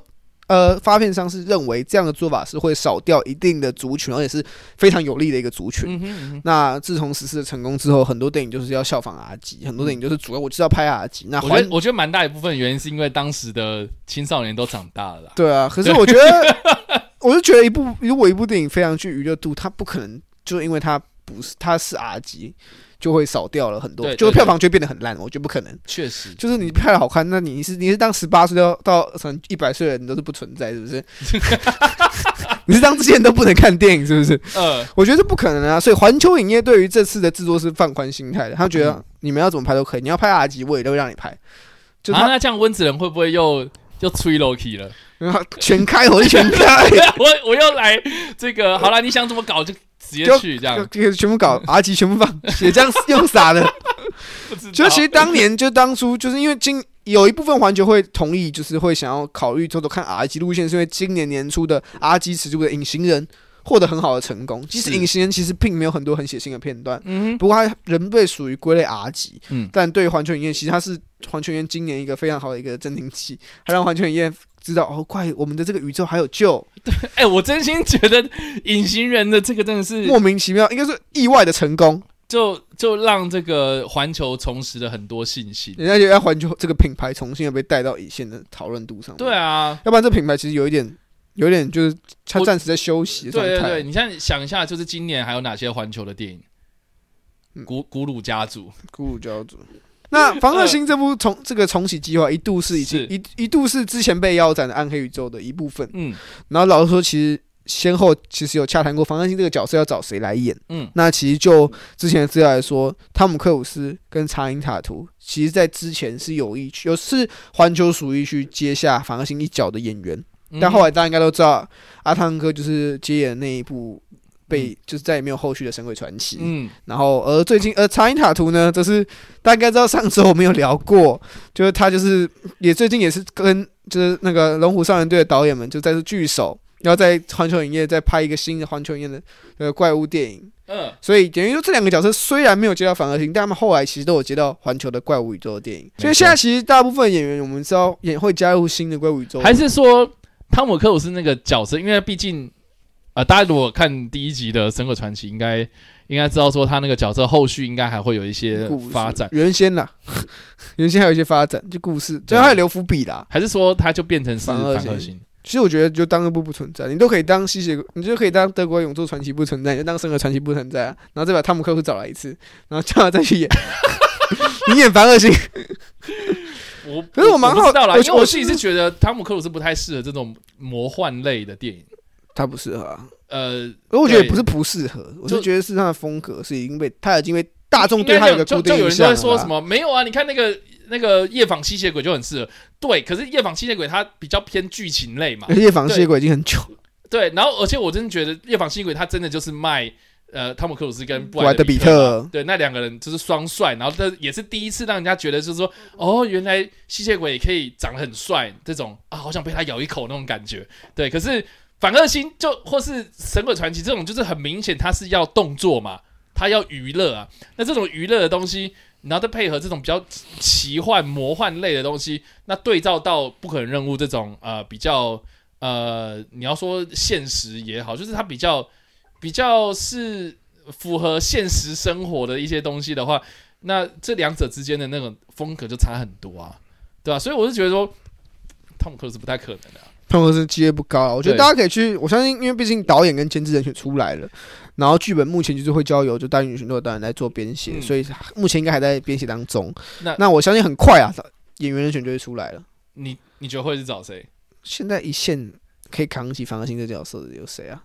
呃发片商是认为这样的做法是会少掉一定的族群，而且是非常有利的一个族群。那自从实施的成功之后，很多电影就是要效仿 R 级，很多电影就是主要我知道拍 R 级。那我觉得我觉得蛮大一部分原因是因为当时的青少年都长大了。对啊，可是我觉得。我就觉得一部如果一部电影非常具娱乐度，它不可能就因为它不是它是 R 级，就会少掉了很多，就是票房就会变得很烂。我觉得不可能，确实，就是你拍的好看，那你是你是当十八岁到到成一百岁的人都是不存在，是不是？你是当这些人都不能看电影，是不是？呃，我觉得是不可能啊。所以环球影业对于这次的制作是放宽心态的，他觉得你们要怎么拍都可以，你要拍 R 级我也都让你拍。就那这样温子仁会不会又又吹 Loki 了？全开，我就全开。我我又来这个，好了，你想怎么搞就直接去这样，全部搞 R 级全部放，也这样用傻的。就其实当年就当初就是因为今有一部分环球会同意，就是会想要考虑偷偷看 R 级路线，是因为今年年初的 R 级尺度的隐形人获得很好的成功。其实隐形人其实并没有很多很血腥的片段，嗯，不过他仍被属于归类 R 级，嗯，但对于环球影业，其实他是环球影业今年一个非常好的一个镇定剂，他让环球影业。知道哦，怪我们的这个宇宙还有救。对，哎，我真心觉得隐形人的这个真的是莫名其妙，应该是意外的成功，就就让这个环球重拾了很多信心。人家就要环球这个品牌重新又被带到一线的讨论度上。对啊，要不然这品牌其实有一点，有点就是它暂时在休息状态。对对对，你现在想一下，就是今年还有哪些环球的电影？古古鲁家族，古鲁家族。那《防恶星》这部重这个重启计划一度是已经一一度是之前被腰斩的暗黑宇宙的一部分。嗯，然后老实说，其实先后其实有洽谈过《防恶星》这个角色要找谁来演。嗯，那其实就之前的资料来说，汤姆克鲁斯跟查因塔图，其实在之前是有意去，有是环球属意去接下《防恶星》一角的演员。但后来大家应该都知道，阿汤哥就是接演那一部。被就是再也没有后续的《神鬼传奇》。嗯，然后而最近而查因塔图呢，则是大家应该知道，上周我们有聊过，就是他就是也最近也是跟就是那个龙虎少年队的导演们就再次聚首，然后在环球影业再拍一个新的环球影业的呃怪物电影。嗯，所以等于说这两个角色虽然没有接到反恶星，但他们后来其实都有接到环球的怪物宇宙的电影。所以现在其实大部分演员我们知道也会加入新的怪物宇宙，还是说汤姆克鲁斯那个角色，因为毕竟。啊，大家如果看第一集的《神鬼传奇》，应该应该知道说他那个角色后续应该还会有一些发展。原先啦，原先还有一些发展，就故事，最后还留伏笔啦。还是说他就变成反恶星？其实我觉得就当一部不存在，你都可以当吸血鬼，你就可以当德国永驻传奇不存在，就当《神鬼传奇》不存在啊。然后再把汤姆克夫找来一次，然后叫他再去演，你演反恶星。我可是我蛮好，因为我自己是觉得汤姆克鲁斯不太适合这种魔幻类的电影。他不适合啊，呃，我觉得不是不适合，我是觉得是他的风格是已经被他已经被大众对他有个固定印象。就有人在说什么没有啊？你看那个那个夜访吸血鬼就很适合，对。可是夜访吸血鬼它比较偏剧情类嘛，夜访吸血鬼已经很久。对，然后而且我真的觉得夜访吸血鬼它真的就是卖呃汤姆克鲁斯跟布莱德比特，对，那两个人就是双帅，然后这也是第一次让人家觉得就是说哦，原来吸血鬼也可以长得很帅，这种啊，好想被他咬一口那种感觉。对，可是。反恶星就或是神鬼传奇这种，就是很明显，它是要动作嘛，它要娱乐啊。那这种娱乐的东西，然后再配合这种比较奇幻魔幻类的东西，那对照到不可能任务这种呃比较呃，你要说现实也好，就是它比较比较是符合现实生活的一些东西的话，那这两者之间的那种风格就差很多啊，对吧？所以我是觉得说，汤姆克是不太可能的。他们是机会不高，我觉得大家可以去。我相信，因为毕竟导演跟监制人选出来了，然后剧本目前就是会交由就大运选的导演来做编写，所以目前应该还在编写当中。那那我相信很快啊，演员人选就会出来了。你你觉得会是找谁？现在一线可以扛起反恶星这角色的有谁啊？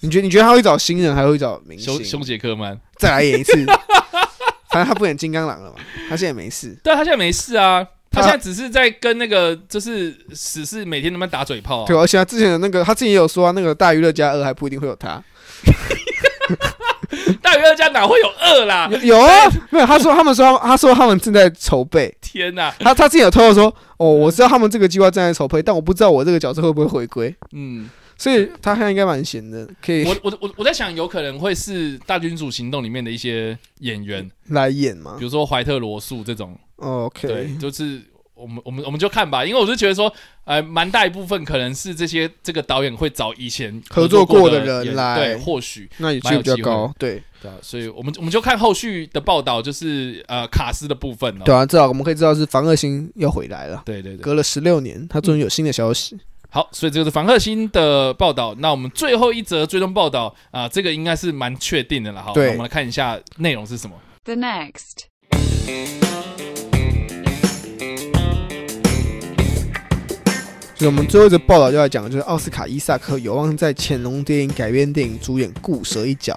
你觉得你觉得他会找新人，还会找明星？凶杰克曼再来演一次？反正他不演金刚狼了嘛，他现在没事。对，他现在没事啊。他现在只是在跟那个，就是死侍每天那么打嘴炮。对，而且他之前的那个，他自己也有说，那个大娱乐家二还不一定会有他。大娱乐家哪会有二啦？有啊，没有。他说他们说，他说他们正在筹备。天哪！他他之前有透露说，哦，我知道他们这个计划正在筹备，但我不知道我这个角色会不会回归。嗯，所以他现在应该蛮闲的，可以。我我我我在想，有可能会是《大君主行动》里面的一些演员来演吗？比如说怀特罗素这种。OK，对，就是我们我们我们就看吧，因为我是觉得说，呃，蛮大一部分可能是这些这个导演会找以前合作过的人来，对，或许那也比较高，对对啊，所以我们我们就看后续的报道，就是呃卡斯的部分了。对啊，至少我们可以知道是房恶星要回来了，对对对，隔了十六年，他终于有新的消息。好，所以这个是房克星的报道。那我们最后一则追踪报道啊，这个应该是蛮确定的了哈。对，我们来看一下内容是什么。The next。我们最后一则报道就要讲，就是奥斯卡伊萨克有望在潜龙电影改编电影主演《固蛇一角》。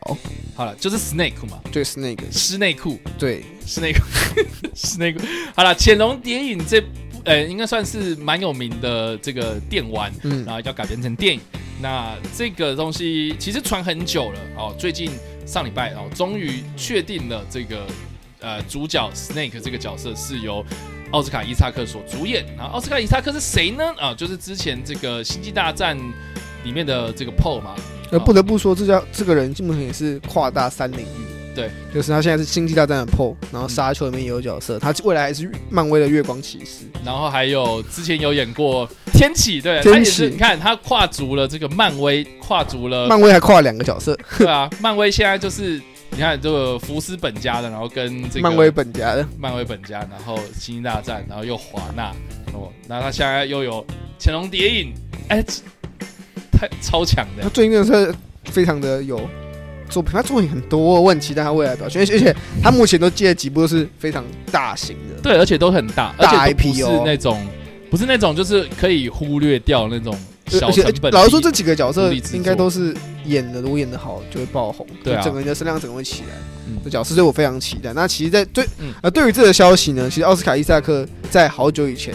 好了，就是 Snake 嘛，对，Snake 施内裤，对，Snake Snake。好了，潜龙谍影这部，呃，应该算是蛮有名的这个电玩，嗯，然后要改编成电影。那这个东西其实传很久了哦，最近上礼拜哦，终于确定了这个呃主角 Snake 这个角色是由。奥斯卡伊萨克所主演，然后奥斯卡伊萨克是谁呢？啊，就是之前这个《星际大战》里面的这个 Paul 嘛。呃，不得不说，这叫这个人基本上也是跨大三领域。对，就是他现在是《星际大战》的 Paul，然后《沙丘》里面也有角色，他未来还是漫威的月光骑士。然后还有之前有演过《天启》，对，天启，你看他跨足了这个漫威，跨足了漫威还跨了两个角色。对啊，漫威现在就是。你看这个福斯本家的，然后跟这个漫威本家的，漫威本家，然后星际大战，然后又华纳哦，那他现在又有潜龙谍影，哎，太超强的。他最近真的是非常的有作品，他作品很多，我很期待他未来表现，而且他目前都接了几部都是非常大型的，对，而且都很大，大 IP 哦，是那种不是那种就是可以忽略掉那种。而且老实说，这几个角色应该都是演的，如果演的好，就会爆红，对整个人的声量整个会起来。这角色，对我非常期待。那其实，在对呃，对于这个消息呢，其实奥斯卡伊萨克在好久以前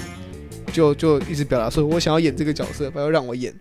就就一直表达说，我想要演这个角色，不要让我演。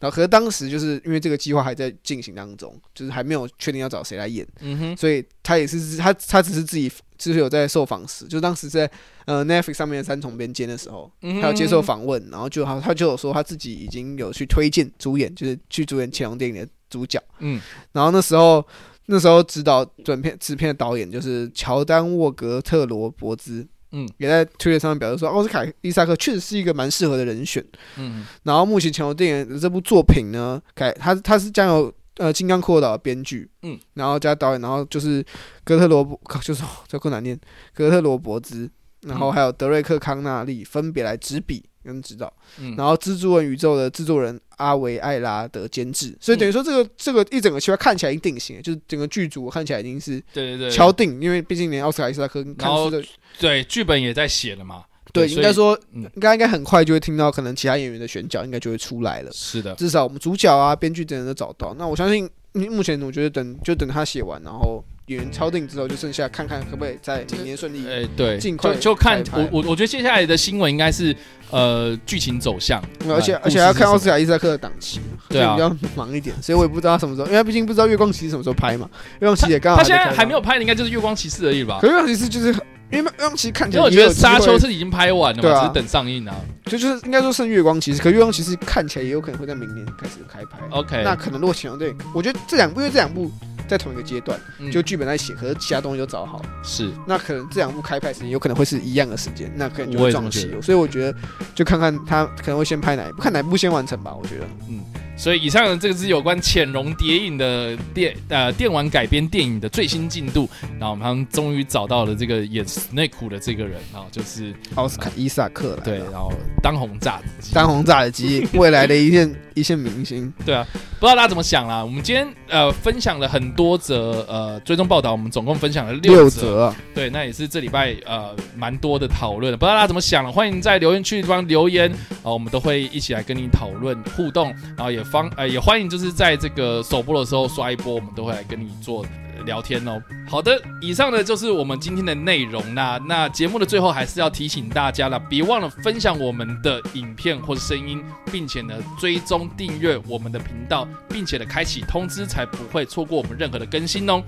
然后，可是当时就是因为这个计划还在进行当中，就是还没有确定要找谁来演，嗯哼，所以他也是他他只是自己就是有在受访时，就当时在呃 Netflix 上面的三重边间的时候，他有接受访问，然后就他他就有说他自己已经有去推荐主演，就是去主演《乾隆电影》的主角，嗯，然后那时候那时候指导短片制片的导演就是乔丹沃格特罗伯兹。嗯，也在推特上面表示说，奥斯卡伊萨克确实是一个蛮适合的人选。嗯，然后目前乾隆电影的这部作品呢，改他他是将有呃金刚骷髅岛的编剧，嗯，然后加导演，然后就是格特罗伯，就是这更难念，格特罗伯兹，然后还有德瑞克康纳利分别来执笔。跟指导，嗯。然后蜘蛛人宇宙的制作人阿维艾拉的监制，所以等于说这个这个一整个计划看起来已经定型，就是整个剧组看起来已经是对对对敲定，因为毕竟连奥斯卡伊萨克然后对剧本也在写了嘛，对，应该说应该应该很快就会听到可能其他演员的选角应该就会出来了，是的，至少我们主角啊编剧等人都找到，那我相信目前我觉得等就等他写完，然后。演员敲定之后，就剩下看看可不可以在明年顺利。哎，对，尽快就就看我我我觉得接下来的新闻应该是呃剧情走向，而且而且还要看奥斯卡伊萨克的档期，对啊，比较忙一点，所以我也不知道他什么时候，因为毕竟不知道月光骑士什么时候拍嘛。月光骑士也刚好他现在还没有拍的，应该就是月光骑士而已吧？可月光骑士就是因为月光其实看起来，因为我觉得沙丘是已经拍完了嘛，只是等上映啊。就就是应该说剩月光骑士，可月光骑士看起来也有可能会在明年开始开拍。OK，那可能如果请对，我觉得这两部因为这两部。在同一个阶段，就剧本在写，可是其他东西都找好了。是，那可能这两部开拍时间有可能会是一样的时间，那可能就会撞期。所以我觉得，就看看他可能会先拍哪一部，看哪一部先完成吧。我觉得，嗯。所以以上这个是有关《潜龙谍影》的电呃电玩改编电影的最新进度。然后我们终于找到了这个演 Snake 的这个人，然后就是奥斯卡伊萨克了。对，然后当红炸子，当红炸子鸡，未来的一线一线明星。对啊，不知道大家怎么想啦？我们今天呃分享了很多则呃追踪报道，我们总共分享了六则。对，那也是这礼拜呃蛮多的讨论。不知道大家怎么想了？欢迎在留言区地方留言啊，我们都会一起来跟你讨论互动，然后也。方呃也欢迎，就是在这个首播的时候刷一波，我们都会来跟你做聊天哦。好的，以上呢就是我们今天的内容。那那节目的最后还是要提醒大家了，别忘了分享我们的影片或者声音，并且呢追踪订阅我们的频道，并且呢开启通知，才不会错过我们任何的更新哦。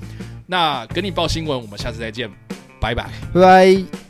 那跟你报新闻，我们下次再见，拜拜，拜拜。